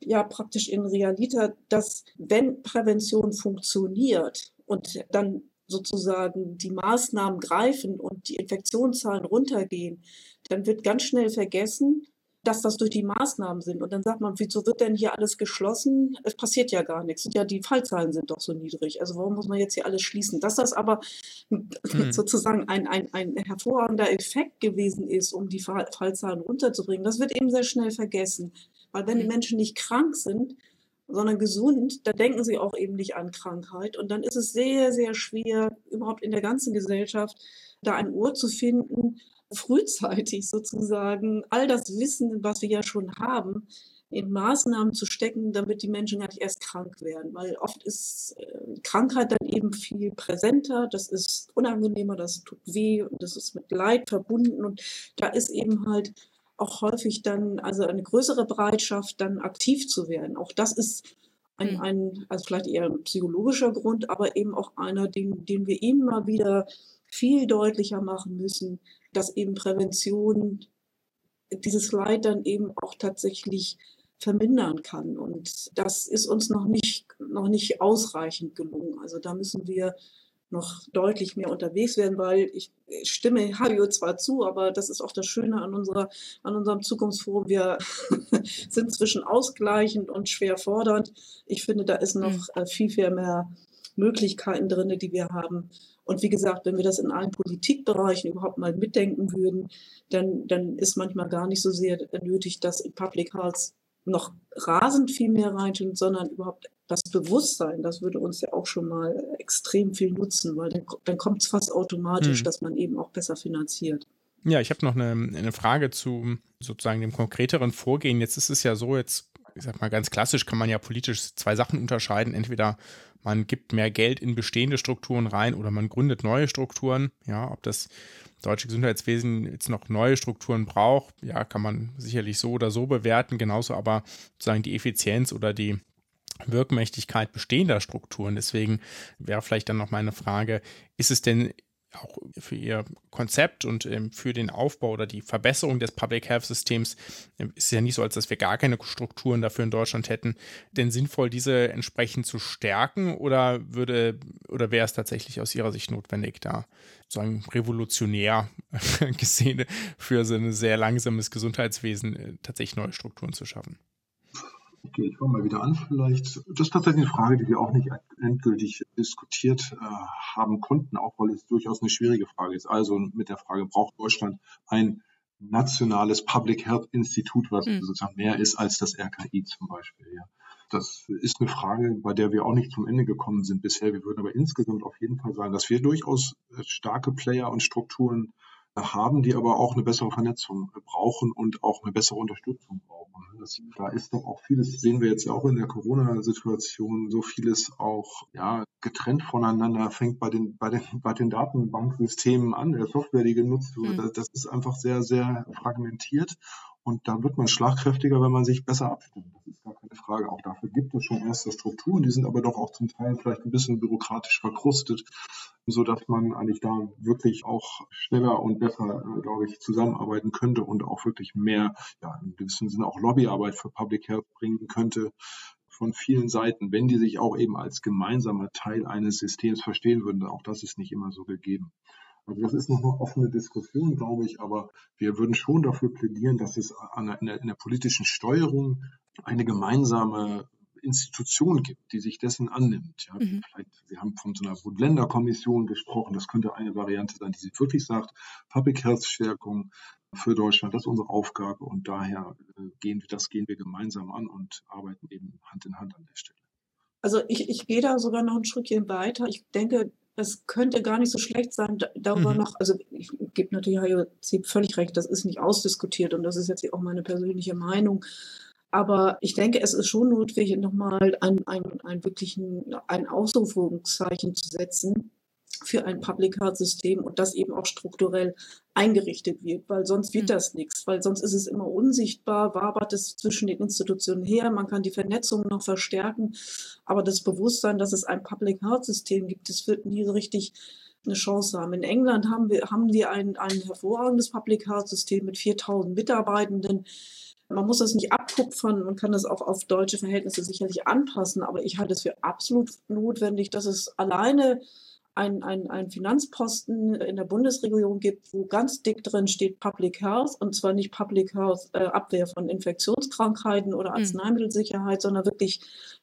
E: ja praktisch in Realität, dass wenn Prävention funktioniert und dann sozusagen die Maßnahmen greifen und die Infektionszahlen runtergehen, dann wird ganz schnell vergessen, dass das durch die Maßnahmen sind. Und dann sagt man, wieso wird denn hier alles geschlossen? Es passiert ja gar nichts. Und ja, die Fallzahlen sind doch so niedrig. Also warum muss man jetzt hier alles schließen? Dass das aber mhm. sozusagen ein, ein, ein hervorragender Effekt gewesen ist, um die Fallzahlen runterzubringen, das wird eben sehr schnell vergessen. Weil wenn die mhm. Menschen nicht krank sind, sondern gesund, dann denken sie auch eben nicht an Krankheit. Und dann ist es sehr, sehr schwer, überhaupt in der ganzen Gesellschaft da ein Ohr zu finden, frühzeitig sozusagen all das Wissen, was wir ja schon haben, in Maßnahmen zu stecken, damit die Menschen gar nicht erst krank werden. Weil oft ist äh, Krankheit dann eben viel präsenter, das ist unangenehmer, das tut weh und das ist mit Leid verbunden. Und da ist eben halt auch häufig dann, also eine größere Bereitschaft, dann aktiv zu werden. Auch das ist ein, mhm. ein also vielleicht eher ein psychologischer Grund, aber eben auch einer, den, den wir immer wieder viel deutlicher machen müssen, dass eben Prävention dieses Leid dann eben auch tatsächlich vermindern kann. Und das ist uns noch nicht, noch nicht ausreichend gelungen. Also da müssen wir noch deutlich mehr unterwegs werden, weil ich stimme Hajo zwar zu, aber das ist auch das Schöne an, unserer, an unserem Zukunftsforum. Wir sind zwischen ausgleichend und schwer fordernd. Ich finde, da ist noch mhm. äh, viel, viel mehr Möglichkeiten drin, die wir haben. Und wie gesagt, wenn wir das in allen Politikbereichen überhaupt mal mitdenken würden, dann, dann ist manchmal gar nicht so sehr nötig, dass in Public Health noch rasend viel mehr reintun, sondern überhaupt das Bewusstsein, das würde uns ja auch schon mal extrem viel nutzen, weil dann, dann kommt es fast automatisch, hm. dass man eben auch besser finanziert.
B: Ja, ich habe noch eine, eine Frage zu sozusagen dem konkreteren Vorgehen. Jetzt ist es ja so, jetzt, ich sag mal ganz klassisch, kann man ja politisch zwei Sachen unterscheiden. Entweder man gibt mehr Geld in bestehende Strukturen rein oder man gründet neue Strukturen. Ja, ob das deutsche Gesundheitswesen jetzt noch neue Strukturen braucht, ja, kann man sicherlich so oder so bewerten. Genauso aber sozusagen die Effizienz oder die Wirkmächtigkeit bestehender Strukturen. Deswegen wäre vielleicht dann noch meine Frage, ist es denn auch für Ihr Konzept und ähm, für den Aufbau oder die Verbesserung des Public Health Systems äh, ist ja nicht so, als dass wir gar keine Strukturen dafür in Deutschland hätten. Denn sinnvoll, diese entsprechend zu stärken oder würde oder wäre es tatsächlich aus Ihrer Sicht notwendig, da sozusagen revolutionär gesehen für so ein sehr langsames Gesundheitswesen äh, tatsächlich neue Strukturen zu schaffen?
D: Okay, ich fange mal wieder an vielleicht. Das ist tatsächlich eine Frage, die wir auch nicht endgültig diskutiert äh, haben konnten, auch weil es durchaus eine schwierige Frage ist. Also mit der Frage, braucht Deutschland ein nationales Public Health Institut, was mhm. sozusagen mehr ist als das RKI zum Beispiel. Ja. Das ist eine Frage, bei der wir auch nicht zum Ende gekommen sind bisher. Wir würden aber insgesamt auf jeden Fall sagen, dass wir durchaus äh, starke Player und Strukturen haben, die aber auch eine bessere Vernetzung brauchen und auch eine bessere Unterstützung brauchen. Das, da ist doch auch vieles, sehen wir jetzt ja auch in der Corona-Situation, so vieles auch ja, getrennt voneinander, fängt bei den, bei den, bei den Datenbanksystemen an, der Software, die genutzt wird. Mhm. Das ist einfach sehr, sehr fragmentiert und da wird man schlagkräftiger, wenn man sich besser abstimmt. Das ist gar keine Frage. Auch dafür gibt es schon erste Strukturen, die sind aber doch auch zum Teil vielleicht ein bisschen bürokratisch verkrustet so dass man eigentlich da wirklich auch schneller und besser, äh, glaube ich, zusammenarbeiten könnte und auch wirklich mehr, ja, in gewissem Sinne auch Lobbyarbeit für Public Health bringen könnte von vielen Seiten, wenn die sich auch eben als gemeinsamer Teil eines Systems verstehen würden. Auch das ist nicht immer so gegeben. Also das ist noch eine offene Diskussion, glaube ich, aber wir würden schon dafür plädieren, dass es an der, in, der, in der politischen Steuerung eine gemeinsame Institution gibt, die sich dessen annimmt. Ja, mhm. Sie haben von so einer Bund-Länder-Kommission gesprochen. Das könnte eine Variante sein, die sich wirklich sagt, Public Health Stärkung für Deutschland, das ist unsere Aufgabe und daher äh, gehen wir, das gehen wir gemeinsam an und arbeiten eben Hand in Hand an der Stelle.
E: Also ich, ich gehe da sogar noch ein Stückchen weiter. Ich denke, es könnte gar nicht so schlecht sein, darüber mhm. noch, also ich gebe natürlich völlig recht, das ist nicht ausdiskutiert und das ist jetzt auch meine persönliche Meinung. Aber ich denke, es ist schon notwendig, nochmal ein, ein, ein wirklichen, ein Ausrufungszeichen zu setzen für ein Public Health System und das eben auch strukturell eingerichtet wird, weil sonst wird mhm. das nichts, weil sonst ist es immer unsichtbar, wabert es zwischen den Institutionen her, man kann die Vernetzung noch verstärken, aber das Bewusstsein, dass es ein Public Health System gibt, das wird nie so richtig eine Chance haben. In England haben wir, haben wir ein, ein hervorragendes Public Health System mit 4000 Mitarbeitenden. Man muss das nicht abkupfern, man kann das auch auf deutsche Verhältnisse sicherlich anpassen, aber ich halte es für absolut notwendig, dass es alleine ein, ein, Finanzposten in der Bundesregierung gibt, wo ganz dick drin steht Public Health und zwar nicht Public Health äh, Abwehr von Infektionskrankheiten oder mhm. Arzneimittelsicherheit, sondern wirklich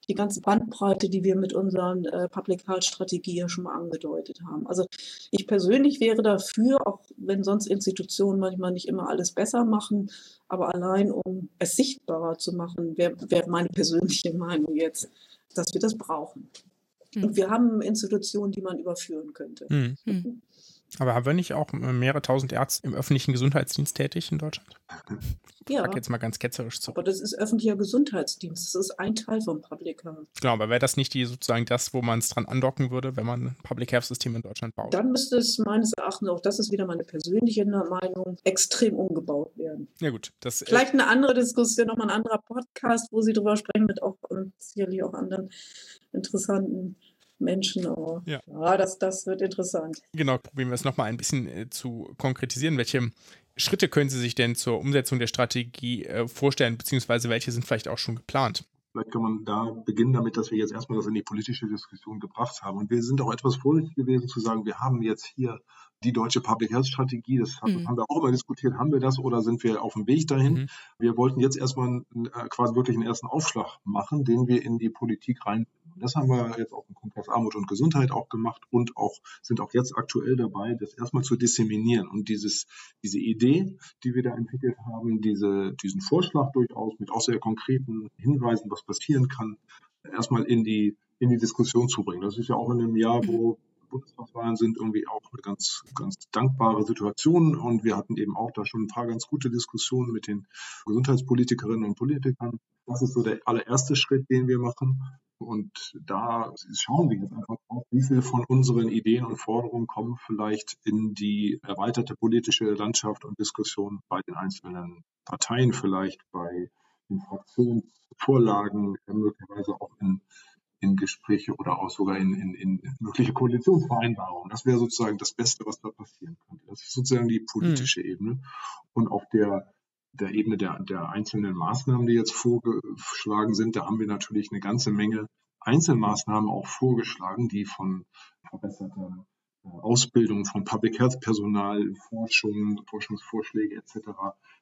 E: die ganze Bandbreite, die wir mit unseren äh, Public Health Strategie ja schon mal angedeutet haben. Also ich persönlich wäre dafür, auch wenn sonst Institutionen manchmal nicht immer alles besser machen, aber allein um es sichtbarer zu machen, wäre wär meine persönliche Meinung jetzt, dass wir das brauchen. Und hm. wir haben Institutionen, die man überführen könnte.
B: Mhm. Aber haben wir nicht auch mehrere tausend Ärzte im öffentlichen Gesundheitsdienst tätig in Deutschland?
E: Ja.
B: Ich sag jetzt mal ganz ketzerisch zu.
E: Aber das ist öffentlicher Gesundheitsdienst. Das ist ein Teil vom Public Health.
B: Genau, aber wäre das nicht die sozusagen das, wo man es dran andocken würde, wenn man ein Public Health System in Deutschland baut?
E: Dann müsste es meines Erachtens, auch das ist wieder meine persönliche Meinung, extrem umgebaut werden.
B: Ja gut. Das,
E: äh, Vielleicht eine andere Diskussion, nochmal ein anderer Podcast, wo Sie drüber sprechen, mit auch ähm, sicherlich auch anderen interessanten Menschen. Oh. Ja, ja das, das wird interessant.
B: Genau, probieren wir es nochmal ein bisschen äh, zu konkretisieren. Welche Schritte können Sie sich denn zur Umsetzung der Strategie äh, vorstellen, beziehungsweise welche sind vielleicht auch schon geplant?
D: Vielleicht kann man da beginnen damit, dass wir jetzt erstmal das in die politische Diskussion gebracht haben. Und wir sind auch etwas vorsichtig gewesen zu sagen, wir haben jetzt hier die deutsche Public Health Strategie, das haben, mhm. haben wir auch immer diskutiert, haben wir das oder sind wir auf dem Weg dahin? Mhm. Wir wollten jetzt erstmal äh, quasi wirklich einen ersten Aufschlag machen, den wir in die Politik rein. Das haben wir jetzt auch im Kongress Armut und Gesundheit auch gemacht und auch sind auch jetzt aktuell dabei, das erstmal zu disseminieren und dieses, diese Idee, die wir da entwickelt haben, diese, diesen Vorschlag durchaus mit auch sehr konkreten Hinweisen, was passieren kann, erstmal in die, in die Diskussion zu bringen. Das ist ja auch in einem Jahr, wo Bundestagswahlen sind irgendwie auch eine ganz, ganz dankbare Situation. Und wir hatten eben auch da schon ein paar ganz gute Diskussionen mit den Gesundheitspolitikerinnen und Politikern. Das ist so der allererste Schritt, den wir machen. Und da schauen wir jetzt einfach drauf, wie viele von unseren Ideen und Forderungen kommen vielleicht in die erweiterte politische Landschaft und Diskussion bei den einzelnen Parteien, vielleicht bei den Fraktionsvorlagen, möglicherweise auch in in Gespräche oder auch sogar in, in, in mögliche Koalitionsvereinbarungen. Das wäre sozusagen das Beste, was da passieren könnte. Das ist sozusagen die politische mhm. Ebene. Und auf der, der Ebene der, der einzelnen Maßnahmen, die jetzt vorgeschlagen sind, da haben wir natürlich eine ganze Menge Einzelmaßnahmen auch vorgeschlagen, die von verbesserter Ausbildung von Public Health Personal, Forschung, Forschungsvorschläge etc.,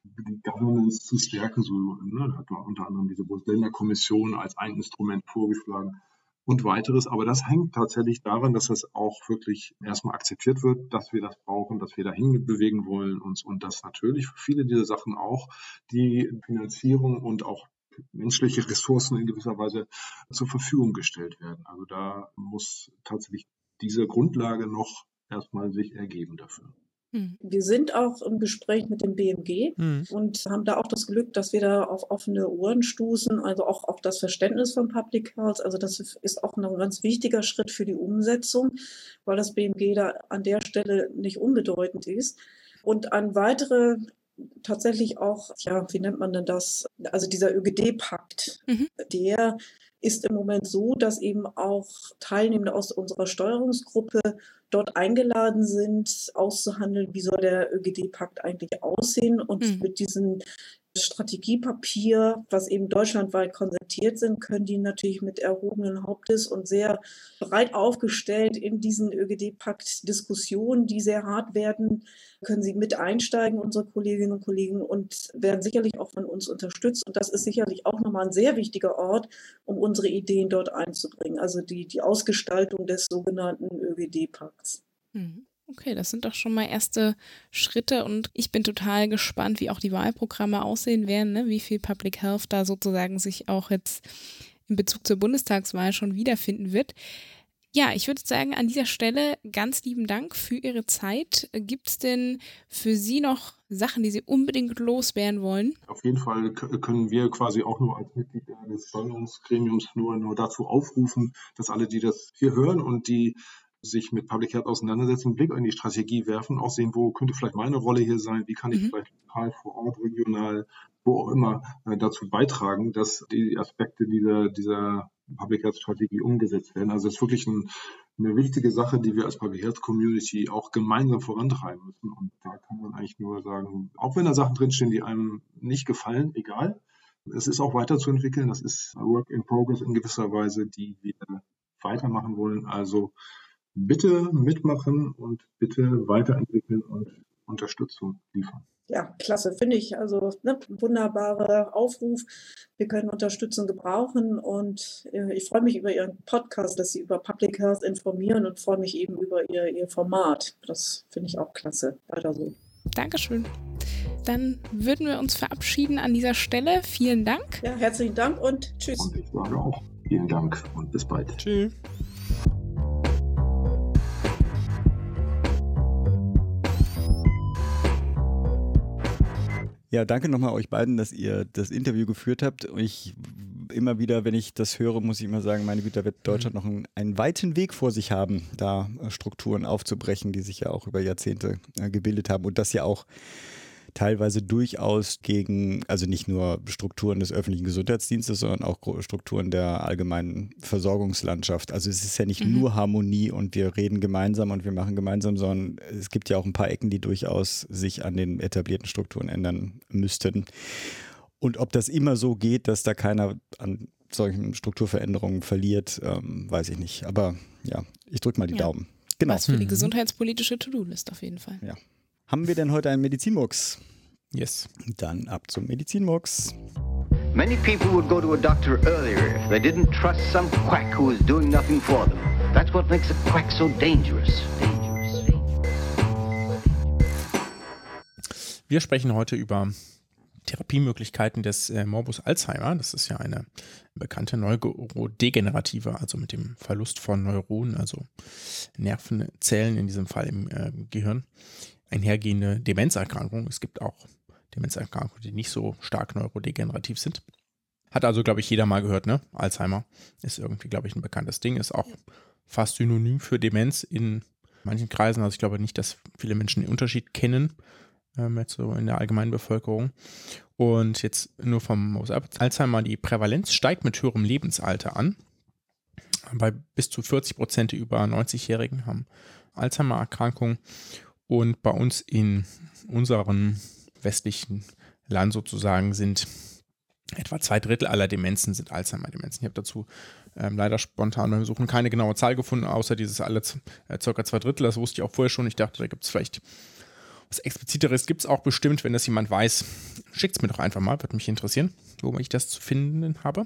D: die Governance zu stärken. So ne, hat man unter anderem diese Bundesländer-Kommission als ein Instrument vorgeschlagen und weiteres. Aber das hängt tatsächlich daran, dass das auch wirklich erstmal akzeptiert wird, dass wir das brauchen, dass wir dahin bewegen wollen uns und dass natürlich für viele dieser Sachen auch die Finanzierung und auch menschliche Ressourcen in gewisser Weise zur Verfügung gestellt werden. Also da muss tatsächlich diese Grundlage noch erstmal sich ergeben dafür.
E: Hm. Wir sind auch im Gespräch mit dem BMG mhm. und haben da auch das Glück, dass wir da auf offene Ohren stoßen, also auch auf das Verständnis von Public Health. Also das ist auch ein ganz wichtiger Schritt für die Umsetzung, weil das BMG da an der Stelle nicht unbedeutend ist. Und ein weitere tatsächlich auch, ja, wie nennt man denn das? Also dieser ÖGD-Pakt, mhm. der ist im Moment so, dass eben auch Teilnehmende aus unserer Steuerungsgruppe dort eingeladen sind, auszuhandeln, wie soll der ÖGD-Pakt eigentlich aussehen und mhm. mit diesen Strategiepapier, was eben deutschlandweit konzeptiert sind, können die natürlich mit erhobenen Hauptes und sehr breit aufgestellt in diesen ÖGD-Pakt Diskussionen, die sehr hart werden, können sie mit einsteigen, unsere Kolleginnen und Kollegen, und werden sicherlich auch von uns unterstützt. Und das ist sicherlich auch nochmal ein sehr wichtiger Ort, um unsere Ideen dort einzubringen. Also die, die Ausgestaltung des sogenannten ÖGD-Pakts.
A: Mhm. Okay, das sind doch schon mal erste Schritte und ich bin total gespannt, wie auch die Wahlprogramme aussehen werden, ne? wie viel Public Health da sozusagen sich auch jetzt in Bezug zur Bundestagswahl schon wiederfinden wird. Ja, ich würde sagen, an dieser Stelle ganz lieben Dank für Ihre Zeit. Gibt es denn für Sie noch Sachen, die Sie unbedingt loswerden wollen?
D: Auf jeden Fall können wir quasi auch nur als Mitglieder des Steuerungsgremiums nur, nur dazu aufrufen, dass alle, die das hier hören und die sich mit Public Health auseinandersetzen, einen Blick in die Strategie werfen, auch sehen, wo könnte vielleicht meine Rolle hier sein, wie kann ich mhm. vielleicht lokal, vor Ort, regional, wo auch immer äh, dazu beitragen, dass die Aspekte dieser, dieser Public Health Strategie umgesetzt werden. Also es ist wirklich ein, eine wichtige Sache, die wir als Public Health Community auch gemeinsam vorantreiben müssen. Und da kann man eigentlich nur sagen, auch wenn da Sachen drinstehen, die einem nicht gefallen, egal. Es ist auch weiterzuentwickeln. Das ist Work in Progress in gewisser Weise, die wir weitermachen wollen. Also bitte mitmachen und bitte weiterentwickeln und Unterstützung liefern
E: ja, klasse, finde ich. Also ne, wunderbarer Aufruf. Wir können Unterstützung gebrauchen und äh, ich freue mich über Ihren Podcast, dass Sie über Public Health informieren und freue mich eben über Ihr, Ihr Format. Das finde ich auch klasse. Weiter so.
A: Dankeschön. Dann würden wir uns verabschieden an dieser Stelle. Vielen Dank.
E: Ja, herzlichen Dank und tschüss.
D: Und ich sage auch vielen Dank und bis bald.
B: Tschüss.
C: Ja, danke nochmal euch beiden, dass ihr das Interview geführt habt. Ich immer wieder, wenn ich das höre, muss ich immer sagen, meine Güte, da wird Deutschland noch einen, einen, weiten Weg vor sich haben, da äh, Strukturen aufzubrechen, die sich ja auch über Jahrzehnte äh, gebildet haben und das ja auch teilweise durchaus gegen, also nicht nur Strukturen des öffentlichen Gesundheitsdienstes, sondern auch Strukturen der allgemeinen Versorgungslandschaft. Also es ist ja nicht mhm. nur Harmonie und wir reden gemeinsam und wir machen gemeinsam, sondern es gibt ja auch ein paar Ecken, die durchaus sich an den etablierten Strukturen ändern müssten. Und ob das immer so geht, dass da keiner an solchen Strukturveränderungen verliert, ähm, weiß ich nicht. Aber ja, ich drücke mal die ja. Daumen.
A: Genau. Was für die mhm. gesundheitspolitische To-Do-List auf jeden Fall.
C: Ja. Haben wir denn heute einen Medizinmux?
B: Yes.
C: Dann ab zum Medizinmux.
F: Many people would go to a doctor earlier if they didn't trust some quack who is doing nothing for them. That's what makes a quack so dangerous.
B: Wir sprechen heute über Therapiemöglichkeiten des äh, Morbus Alzheimer. Das ist ja eine bekannte Neurodegenerative, also mit dem Verlust von Neuronen, also Nervenzellen in diesem Fall im äh, Gehirn einhergehende Demenzerkrankung. Es gibt auch Demenzerkrankungen, die nicht so stark neurodegenerativ sind. Hat also, glaube ich, jeder mal gehört, ne? Alzheimer ist irgendwie, glaube ich, ein bekanntes Ding, ist auch fast synonym für Demenz in manchen Kreisen. Also ich glaube nicht, dass viele Menschen den Unterschied kennen, ähm, jetzt so in der allgemeinen Bevölkerung. Und jetzt nur vom Alzheimer, die Prävalenz steigt mit höherem Lebensalter an. Bei bis zu 40 Prozent der über 90-Jährigen haben Alzheimer-Erkrankungen. Und bei uns in unserem westlichen Land sozusagen sind etwa zwei Drittel aller Demenzen sind Alzheimer-Demenzen. Ich habe dazu ähm, leider spontan beim Suchen keine genaue Zahl gefunden, außer dieses alle äh, circa zwei Drittel. Das wusste ich auch vorher schon. Ich dachte, da gibt es vielleicht was Expliziteres. Gibt es auch bestimmt, wenn das jemand weiß. Schickt es mir doch einfach mal, würde mich interessieren, wo ich das zu finden habe.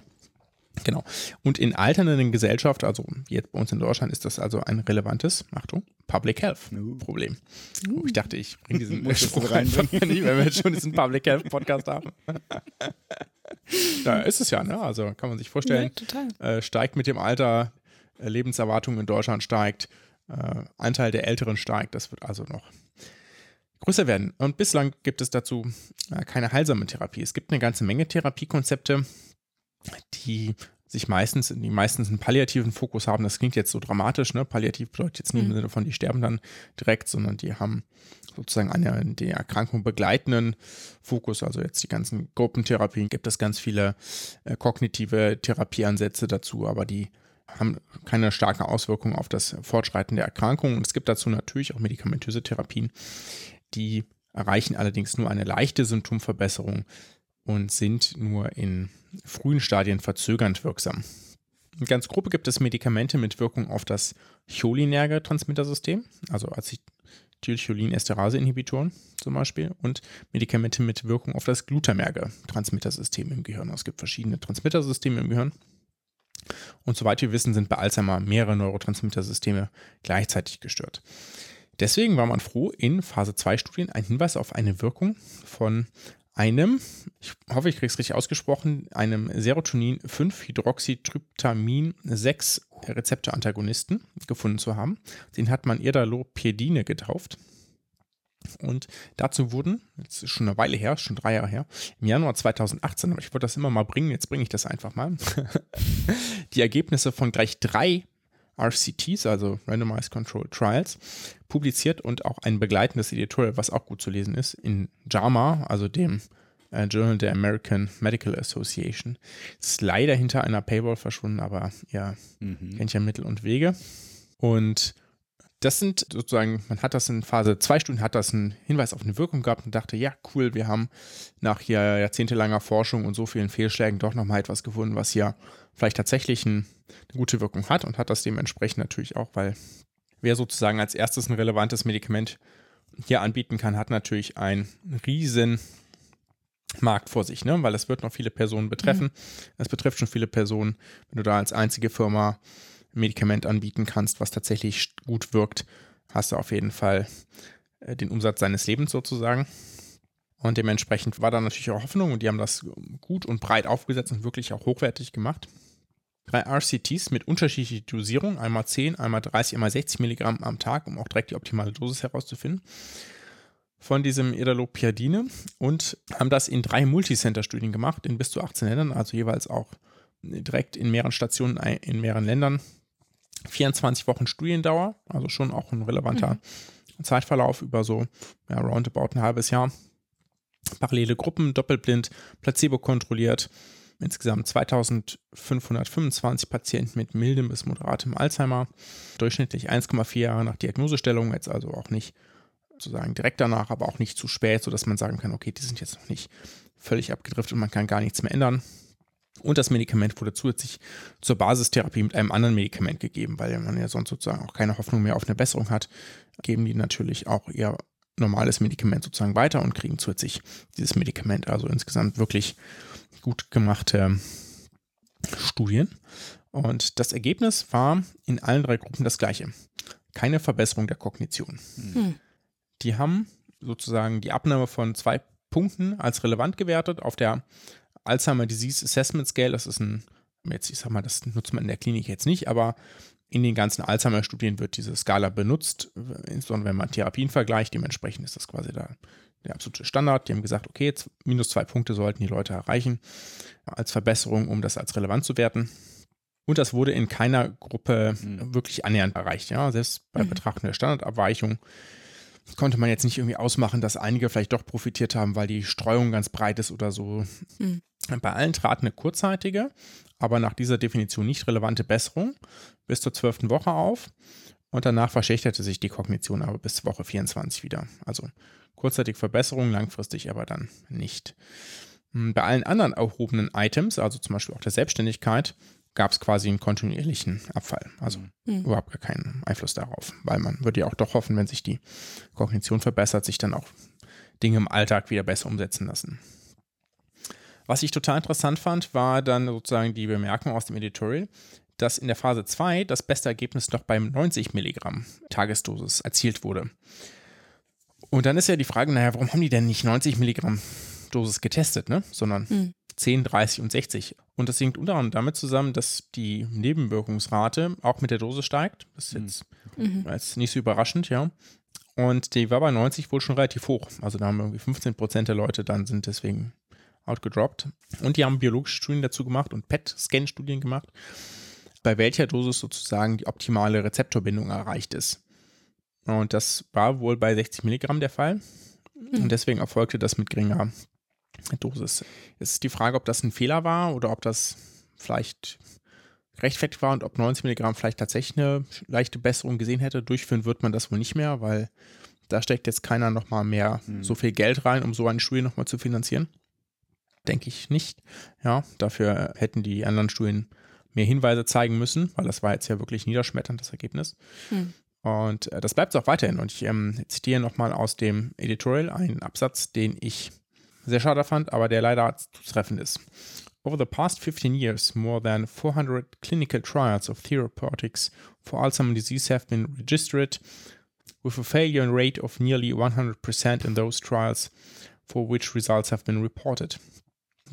B: Genau. Und in alternden Gesellschaft, also jetzt bei uns in Deutschland, ist das also ein relevantes, Achtung, Public Health Problem. Uh. Ich dachte, ich bringe diesen Spruch rein, wenn wir jetzt schon diesen Public Health Podcast haben. da ist es ja, ne? Also kann man sich vorstellen, ja, äh, steigt mit dem Alter, äh, Lebenserwartung in Deutschland steigt, äh, Anteil der Älteren steigt, das wird also noch größer werden. Und bislang gibt es dazu äh, keine heilsame Therapie. Es gibt eine ganze Menge Therapiekonzepte, die sich meistens, die meistens einen palliativen Fokus haben. Das klingt jetzt so dramatisch, ne? Palliativ bedeutet jetzt nicht im mhm. Sinne von, die sterben dann direkt, sondern die haben sozusagen einen die Erkrankung begleitenden Fokus. Also jetzt die ganzen Gruppentherapien gibt es ganz viele äh, kognitive Therapieansätze dazu, aber die haben keine starke Auswirkung auf das Fortschreiten der Erkrankung. Und es gibt dazu natürlich auch medikamentöse Therapien, die erreichen allerdings nur eine leichte Symptomverbesserung und sind nur in frühen Stadien verzögernd wirksam. Ganz grob gibt es Medikamente mit Wirkung auf das cholinerge Transmittersystem, also Acetylcholin-Esterase-Inhibitoren zum Beispiel, und Medikamente mit Wirkung auf das glutamerge Transmittersystem im Gehirn. Es gibt verschiedene Transmittersysteme im Gehirn. Und soweit wir wissen, sind bei Alzheimer mehrere Neurotransmittersysteme gleichzeitig gestört. Deswegen war man froh, in Phase 2 Studien einen Hinweis auf eine Wirkung von einem, ich hoffe, ich kriege es richtig ausgesprochen, einem Serotonin 5-Hydroxytryptamin 6 Rezeptorantagonisten gefunden zu haben. Den hat man Irdalopedine getauft. Und dazu wurden, jetzt ist schon eine Weile her, schon drei Jahre her, im Januar 2018, aber ich wollte das immer mal bringen, jetzt bringe ich das einfach mal, die Ergebnisse von gleich drei RCTs, also Randomized Controlled Trials, publiziert und auch ein begleitendes Editorial, was auch gut zu lesen ist, in JAMA, also dem äh, Journal der American Medical Association. Ist leider hinter einer Paywall verschwunden, aber ja, mhm. kennt ja Mittel und Wege. Und das sind sozusagen, man hat das in Phase 2 Stunden, hat das einen Hinweis auf eine Wirkung gehabt und dachte, ja, cool, wir haben nach hier jahrzehntelanger Forschung und so vielen Fehlschlägen doch nochmal etwas gefunden, was hier vielleicht tatsächlich ein, eine gute Wirkung hat und hat das dementsprechend natürlich auch, weil wer sozusagen als erstes ein relevantes Medikament hier anbieten kann, hat natürlich einen riesen Markt vor sich, ne? weil es wird noch viele Personen betreffen. Es betrifft schon viele Personen. Wenn du da als einzige Firma Medikament anbieten kannst, was tatsächlich gut wirkt, hast du auf jeden Fall äh, den Umsatz seines Lebens sozusagen. Und dementsprechend war da natürlich auch Hoffnung und die haben das gut und breit aufgesetzt und wirklich auch hochwertig gemacht. Drei RCTs mit unterschiedlicher Dosierung, einmal 10, einmal 30, einmal 60 Milligramm am Tag, um auch direkt die optimale Dosis herauszufinden von diesem Idalopiadine und haben das in drei Multicenter-Studien gemacht, in bis zu 18 Ländern, also jeweils auch direkt in mehreren Stationen in mehreren Ländern. 24 Wochen Studiendauer, also schon auch ein relevanter mhm. Zeitverlauf über so ja, roundabout ein halbes Jahr. Parallele Gruppen, doppelblind, placebo kontrolliert. Insgesamt 2525 Patienten mit mildem bis moderatem Alzheimer. Durchschnittlich 1,4 Jahre nach Diagnosestellung, jetzt also auch nicht sozusagen direkt danach, aber auch nicht zu spät, sodass man sagen kann, okay, die sind jetzt noch nicht völlig abgedriftet und man kann gar nichts mehr ändern. Und das Medikament wurde zusätzlich zur Basistherapie mit einem anderen Medikament gegeben, weil man ja sonst sozusagen auch keine Hoffnung mehr auf eine Besserung hat, geben die natürlich auch ihr normales Medikament sozusagen weiter und kriegen zusätzlich dieses Medikament. Also insgesamt wirklich gut gemachte Studien. Und das Ergebnis war in allen drei Gruppen das gleiche. Keine Verbesserung der Kognition. Hm. Die haben sozusagen die Abnahme von zwei Punkten als relevant gewertet auf der Alzheimer Disease Assessment Scale. Das ist ein, jetzt, ich sag mal, das nutzt man in der Klinik jetzt nicht, aber in den ganzen Alzheimer-Studien wird diese Skala benutzt, insbesondere wenn man Therapien vergleicht. Dementsprechend ist das quasi der, der absolute Standard. Die haben gesagt, okay, jetzt minus zwei Punkte sollten die Leute erreichen als Verbesserung, um das als relevant zu werten. Und das wurde in keiner Gruppe mhm. wirklich annähernd erreicht. Ja, selbst bei mhm. Betrachtung der Standardabweichung konnte man jetzt nicht irgendwie ausmachen, dass einige vielleicht doch profitiert haben, weil die Streuung ganz breit ist oder so. Mhm. Bei allen trat eine kurzzeitige, aber nach dieser Definition nicht relevante Besserung bis zur zwölften Woche auf. Und danach verschlechterte sich die Kognition aber bis Woche 24 wieder. Also kurzzeitig Verbesserung, langfristig aber dann nicht. Hm, bei allen anderen erhobenen Items, also zum Beispiel auch der Selbstständigkeit, gab es quasi einen kontinuierlichen Abfall. Also mhm. überhaupt gar keinen Einfluss darauf, weil man würde ja auch doch hoffen, wenn sich die Kognition verbessert, sich dann auch Dinge im Alltag wieder besser umsetzen lassen. Was ich total interessant fand, war dann sozusagen die Bemerkung aus dem Editorial, dass in der Phase 2 das beste Ergebnis noch beim 90 Milligramm Tagesdosis erzielt wurde. Und dann ist ja die Frage, naja, warum haben die denn nicht 90 Milligramm Dosis getestet, ne? sondern mhm. 10, 30 und 60. Und das hängt unter anderem damit zusammen, dass die Nebenwirkungsrate auch mit der Dose steigt. Das ist jetzt, mhm. jetzt nicht so überraschend, ja. Und die war bei 90 wohl schon relativ hoch. Also da haben irgendwie 15 Prozent der Leute dann sind deswegen outgedroppt. Und die haben biologische Studien dazu gemacht und PET-Scan-Studien gemacht, bei welcher Dosis sozusagen die optimale Rezeptorbindung erreicht ist. Und das war wohl bei 60 Milligramm der Fall. Mhm. Und deswegen erfolgte das mit geringer Dosis. Jetzt ist die Frage, ob das ein Fehler war oder ob das vielleicht gerechtfertigt war und ob 90 Milligramm vielleicht tatsächlich eine leichte Besserung gesehen hätte. Durchführen wird man das wohl nicht mehr, weil da steckt jetzt keiner nochmal mehr hm. so viel Geld rein, um so eine Studie nochmal zu finanzieren. Denke ich nicht. Ja, dafür hätten die anderen Studien mehr Hinweise zeigen müssen, weil das war jetzt ja wirklich niederschmetternd, das Ergebnis. Hm. Und äh, das bleibt auch weiterhin. Und ich ähm, zitiere nochmal aus dem Editorial einen Absatz, den ich sehr schade fand, aber der leider zutreffend ist. Over the past 15 years, more than 400 clinical trials of therapeutics for Alzheimer's disease have been registered, with a failure rate of nearly 100% in those trials for which results have been reported.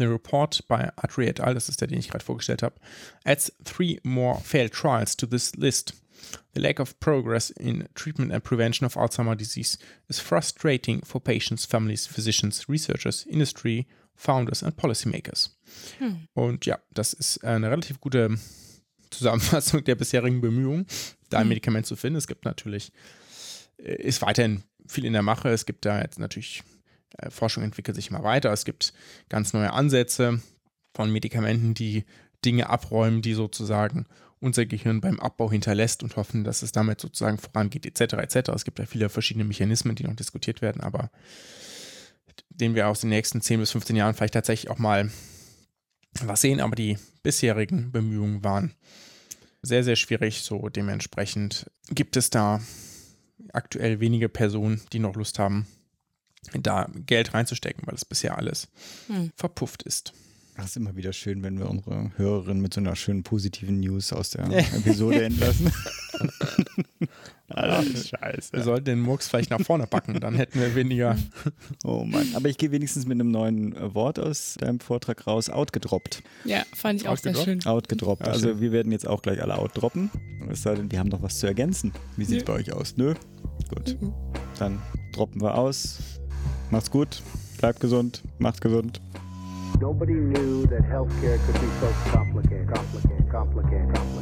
B: The report by Atri et al., das ist der, den ich gerade vorgestellt habe, adds three more failed trials to this list. The lack of progress in treatment and prevention of Alzheimer's disease is frustrating for patients, families, physicians, researchers, industry, founders and policymakers. Hm. Und ja, das ist eine relativ gute Zusammenfassung der bisherigen Bemühungen, da ein hm. Medikament zu finden. Es gibt natürlich, äh, ist weiterhin viel in der Mache. Es gibt da jetzt natürlich, Forschung entwickelt sich immer weiter. Es gibt ganz neue Ansätze von Medikamenten, die Dinge abräumen, die sozusagen unser Gehirn beim Abbau hinterlässt und hoffen, dass es damit sozusagen vorangeht, etc. etc. Es gibt ja viele verschiedene Mechanismen, die noch diskutiert werden, aber den wir aus den nächsten 10 bis 15 Jahren vielleicht tatsächlich auch mal was sehen, aber die bisherigen Bemühungen waren sehr, sehr schwierig. So dementsprechend gibt es da aktuell wenige Personen, die noch Lust haben, da Geld reinzustecken, weil es bisher alles hm. verpufft ist.
C: Das ist immer wieder schön, wenn wir unsere Hörerinnen mit so einer schönen positiven News aus der Episode entlassen.
B: Ach, Scheiße. Wir sollten den Murks vielleicht nach vorne packen, dann hätten wir weniger.
C: Oh Mann. Aber ich gehe wenigstens mit einem neuen äh, Wort aus deinem Vortrag raus. Outgedroppt.
A: Ja, fand ich auch sehr schön.
C: Outgedroppt. Ja, also wir werden jetzt auch gleich alle outdroppen. Es sei denn, wir haben noch was zu ergänzen. Wie sieht es bei euch aus? Nö? Gut. Mhm. Dann droppen wir aus. Macht's gut. Bleibt gesund. Macht's gesund. Nobody knew that healthcare could be so complicated, complicated, complicated, complicated.